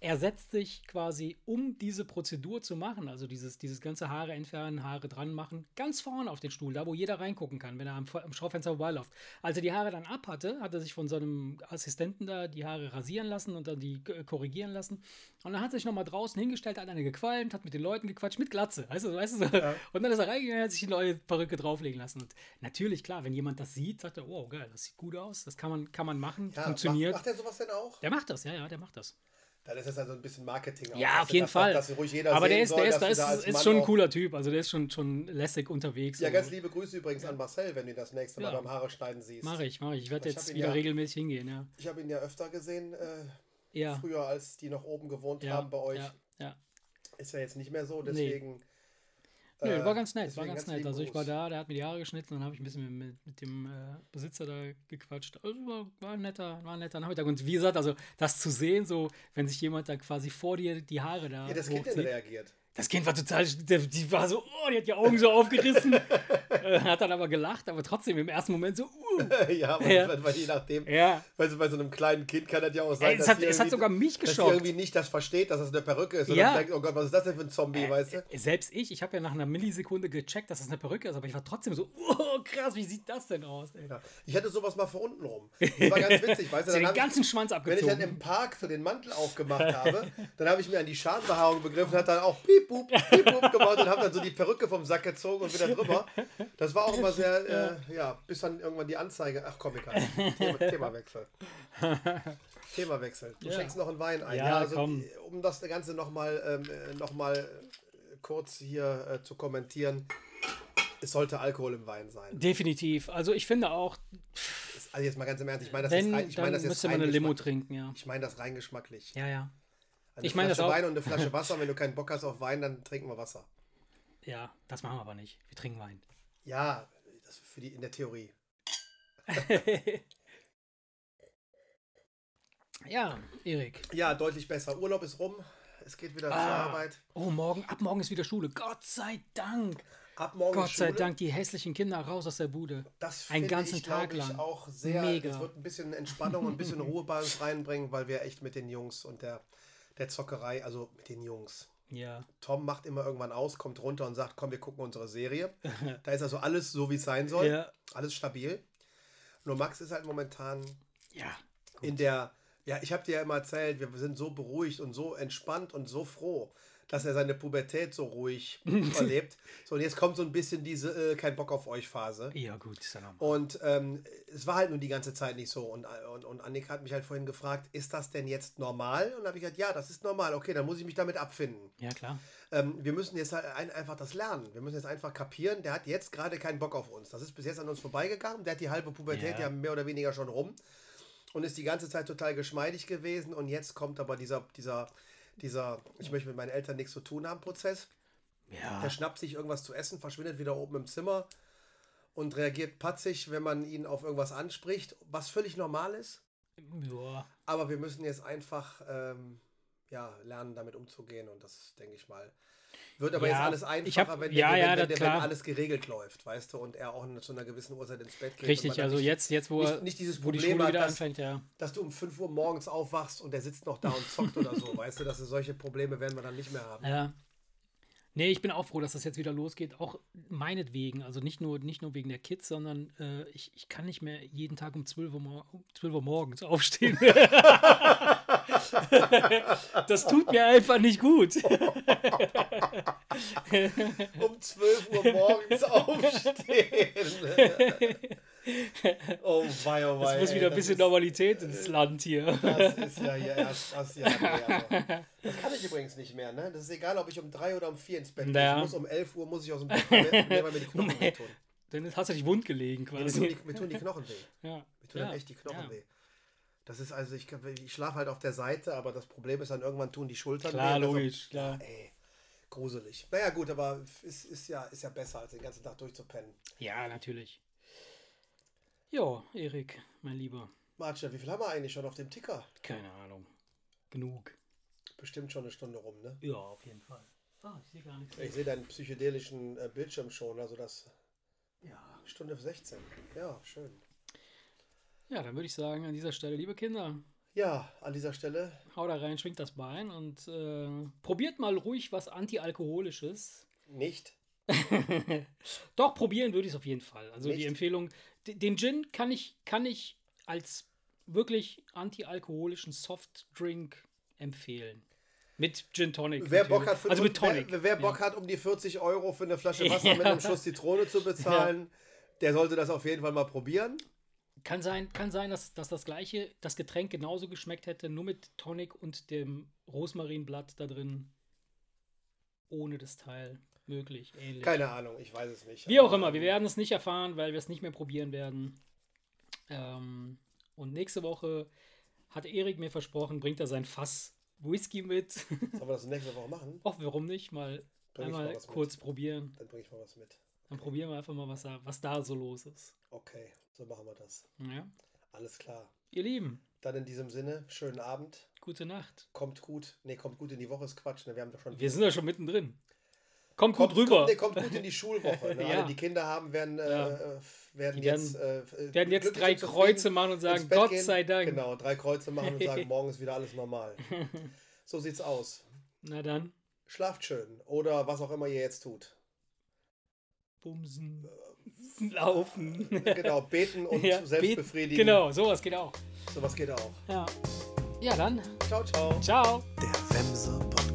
er setzt sich quasi, um diese Prozedur zu machen, also dieses, dieses ganze Haare entfernen, Haare dran machen, ganz vorne auf den Stuhl, da wo jeder reingucken kann, wenn er am, am Schaufenster vorbeiläuft. Als er die Haare dann ab hatte, hat er sich von seinem Assistenten da die Haare rasieren lassen und dann die korrigieren lassen. Und dann hat er sich nochmal draußen hingestellt, hat eine gequalmt, hat mit den Leuten gequatscht, mit Glatze, weißt du, weißt du. Ja. Und dann ist er reingegangen, hat sich die neue Perücke drauflegen lassen. Und natürlich, klar, wenn jemand das sieht, sagt er, wow, geil, das sieht gut aus, das kann man, kann man machen, ja, funktioniert. Macht, macht er sowas denn auch? Der macht das, ja, ja, der macht das. Dann ist das also ein bisschen Marketing. Auch, ja, auf jeden Fall. Dass, dass ruhig jeder Aber der ist, soll, der ist, da ist, schon ein cooler Typ. Also der ist schon, schon lässig unterwegs. Ja, ganz liebe Grüße übrigens an Marcel, wenn du das nächste Mal ja. beim Haare schneiden siehst. Mach ich, mach ich. Ich werde jetzt wieder ja, regelmäßig hingehen, ja. Ich habe ihn ja öfter gesehen, äh, ja. früher, als die noch oben gewohnt haben bei euch. Ja. Ist ja jetzt nicht mehr so, deswegen. Nee. Nö, äh, war ganz nett, war ganz nett. Also ich war da, der hat mir die Haare geschnitten und dann habe ich ein bisschen mit, mit dem äh, Besitzer da gequatscht. Also war, war, ein netter, war ein netter Nachmittag. Und wie gesagt, also das zu sehen, so wenn sich jemand da quasi vor dir die Haare da. Ja, das Kind dann reagiert. Das Kind war total, die war so, oh, die hat die Augen so aufgerissen. äh, hat dann aber gelacht, aber trotzdem im ersten Moment so, uh. ja, weil, ja. weil je nachdem, ja. weil so bei so einem kleinen Kind kann das ja auch sein, Ey, es, hat, es hat sogar mich geschockt. Dass sie irgendwie nicht das versteht, dass das eine Perücke ist. Und ja. dann denkt, oh Gott, was ist das denn für ein Zombie, äh, weißt du? Selbst ich, ich habe ja nach einer Millisekunde gecheckt, dass das eine Perücke ist, aber ich war trotzdem so, oh, krass, wie sieht das denn aus? Ja. Ich hatte sowas mal für unten rum. Das war ganz witzig, weißt du? Dann den ganzen ich, Schwanz abgezogen. Wenn ich dann im Park so den Mantel aufgemacht habe, dann habe ich mir an die Schambehaarung begriffen und hat dann auch piep, boop, piep, boop, gemacht und habe dann so die Perücke vom Sack gezogen und wieder drüber. Das war auch immer sehr, äh, ja, bis dann irgendwann die Anzeige. Ach komm, egal. Thema, Themawechsel. Themawechsel. Du ja. schenkst noch einen Wein ein. Ja, ja also, komm. um das Ganze nochmal ähm, noch äh, kurz hier äh, zu kommentieren. Es sollte Alkohol im Wein sein. Definitiv. Also ich finde auch. Also jetzt mal ganz im Ernst, ich meine das Wenn, jetzt rein, ich meine das jetzt müsste man eine Limo trinken, ja. Ich meine das rein geschmacklich. Ja, ja. Eine ich meine das auch. Wein und eine Flasche Wasser. Wenn du keinen Bock hast auf Wein, dann trinken wir Wasser. Ja, das machen wir aber nicht. Wir trinken Wein. Ja, das für die in der Theorie. ja, Erik. Ja, deutlich besser. Urlaub ist rum. Es geht wieder ah. zur Arbeit. Oh, morgen, ab morgen ist wieder Schule. Gott sei Dank. Ab morgen Gott sei Schule. Dank, die hässlichen Kinder raus aus der Bude. Das Einen ganzen ich, Tag lang. Ich auch sehr. Mega. Es wird ein bisschen Entspannung und ein bisschen Ruhe bei uns reinbringen, weil wir echt mit den Jungs und der, der Zockerei, also mit den Jungs. Ja. Tom macht immer irgendwann aus, kommt runter und sagt, komm, wir gucken unsere Serie. da ist also alles so, wie es sein soll. Ja. Alles stabil. Nur Max ist halt momentan ja, in der, ja, ich habe dir ja immer erzählt, wir sind so beruhigt und so entspannt und so froh dass er seine Pubertät so ruhig erlebt. So, und jetzt kommt so ein bisschen diese äh, kein Bock auf euch Phase. Ja, gut. Und ähm, es war halt nur die ganze Zeit nicht so. Und, und, und Annika hat mich halt vorhin gefragt, ist das denn jetzt normal? Und habe ich gesagt, ja, das ist normal. Okay, dann muss ich mich damit abfinden. Ja, klar. Ähm, wir müssen jetzt halt ein, einfach das lernen. Wir müssen jetzt einfach kapieren, der hat jetzt gerade keinen Bock auf uns. Das ist bis jetzt an uns vorbeigegangen. Der hat die halbe Pubertät ja, ja mehr oder weniger schon rum und ist die ganze Zeit total geschmeidig gewesen. Und jetzt kommt aber dieser, dieser dieser Ich möchte mit meinen Eltern nichts zu tun haben Prozess. Ja. Der schnappt sich irgendwas zu essen, verschwindet wieder oben im Zimmer und reagiert patzig, wenn man ihn auf irgendwas anspricht, was völlig normal ist. Ja. Aber wir müssen jetzt einfach ähm, ja, lernen, damit umzugehen und das denke ich mal. Wird aber ja, jetzt alles einfacher, hab, wenn, ja, wenn, ja, wenn, wenn, wenn, alles geregelt läuft, weißt du, und er auch zu einer gewissen Uhrzeit ins Bett geht. Richtig, also nicht, jetzt, jetzt wo, nicht, nicht dieses Problem hat, dass, anfängt, ja. dass, du um 5 Uhr morgens aufwachst und der sitzt noch da und zockt oder so, weißt du, dass solche Probleme werden wir dann nicht mehr haben. Ja. Nee, ich bin auch froh, dass das jetzt wieder losgeht. Auch meinetwegen. Also nicht nur, nicht nur wegen der Kids, sondern äh, ich, ich kann nicht mehr jeden Tag um 12 Uhr, um 12 Uhr morgens aufstehen. das tut mir einfach nicht gut. um 12 Uhr morgens aufstehen. Oh wei, oh wei. Es muss wieder ein bisschen ist, Normalität ins Land hier. Das ist ja hier erst das Jahr. Das kann ich übrigens nicht mehr, ne? Das ist egal, ob ich um 3 oder um 4 ins Bett naja. Ich muss um 11 Uhr muss ich aus dem Bett gehen, weil mir die Knochen wehtun. Dann hast du dich wund gelegen quasi. Ja, mir, tun die, mir, tun die, Knochen weh. Ja. Mir tun ja. echt die Knochen ja. weh. Das ist also, ich, ich schlafe halt auf der Seite, aber das Problem ist dann irgendwann tun die Schultern klar, weh. Logisch, klar, logisch. ey, gruselig. Naja, gut, aber es ist ja, ist ja besser, als den ganzen Tag durchzupennen. Ja, natürlich. Ja, Erik, mein Lieber. Marcia, wie viel haben wir eigentlich schon auf dem Ticker? Keine Ahnung. Genug. Bestimmt schon eine Stunde rum, ne? Ja, auf jeden Fall. Ah, ich sehe gar nichts. Ich sehe deinen psychedelischen äh, Bildschirm schon, also das. Ja. Stunde 16. Ja, schön. Ja, dann würde ich sagen, an dieser Stelle, liebe Kinder. Ja, an dieser Stelle. Hau da rein, schwingt das Bein und äh, probiert mal ruhig was Antialkoholisches. Nicht. Doch, probieren würde ich es auf jeden Fall. Also Nicht? die Empfehlung, den Gin kann ich, kann ich als wirklich antialkoholischen Softdrink empfehlen. Mit Gin Tonic. Wer Bock, hat, also mit Tonic. Wer, wer Bock ja. hat, um die 40 Euro für eine Flasche Wasser ja. mit einem Schuss Zitrone zu bezahlen, ja. der sollte das auf jeden Fall mal probieren. Kann sein, kann sein dass, dass das gleiche, das Getränk genauso geschmeckt hätte, nur mit Tonic und dem Rosmarinblatt da drin. Ohne das Teil möglich, ähnlich. Keine Ahnung, ich weiß es nicht. Wie auch immer, wir werden es nicht erfahren, weil wir es nicht mehr probieren werden. Ähm, und nächste Woche hat Erik mir versprochen, bringt er sein Fass Whisky mit. Sollen wir das nächste Woche machen? Ach, warum nicht? Mal einmal mal kurz mit. probieren. Dann bringe ich mal was mit. Dann probieren wir einfach mal, was da, was da so los ist. Okay, so machen wir das. Ja. Alles klar. Ihr Lieben. Dann in diesem Sinne, schönen Abend. Gute Nacht. Kommt gut. Nee, kommt gut in die Woche ist Quatsch. Ne? Wir haben doch schon. Wir sind ja schon mittendrin. Kommt, kommt gut rüber. Kommt, nee, kommt gut in die Schulwoche. Ne? ja. Alle, die Kinder haben, werden, äh, ja. äh, werden, jetzt, äh, werden jetzt drei Kreuze machen und sagen, Gott gehen. sei Dank. Genau, drei Kreuze machen und sagen, morgen ist wieder alles normal. so sieht's aus. Na dann. Schlaft schön. Oder was auch immer ihr jetzt tut. Bumsen. Laufen. genau, beten und ja, selbst befriedigen. Genau, sowas geht auch. Sowas geht auch. Ja. Ja, dann. Ciao, ciao. Ciao. Der Wemse Podcast.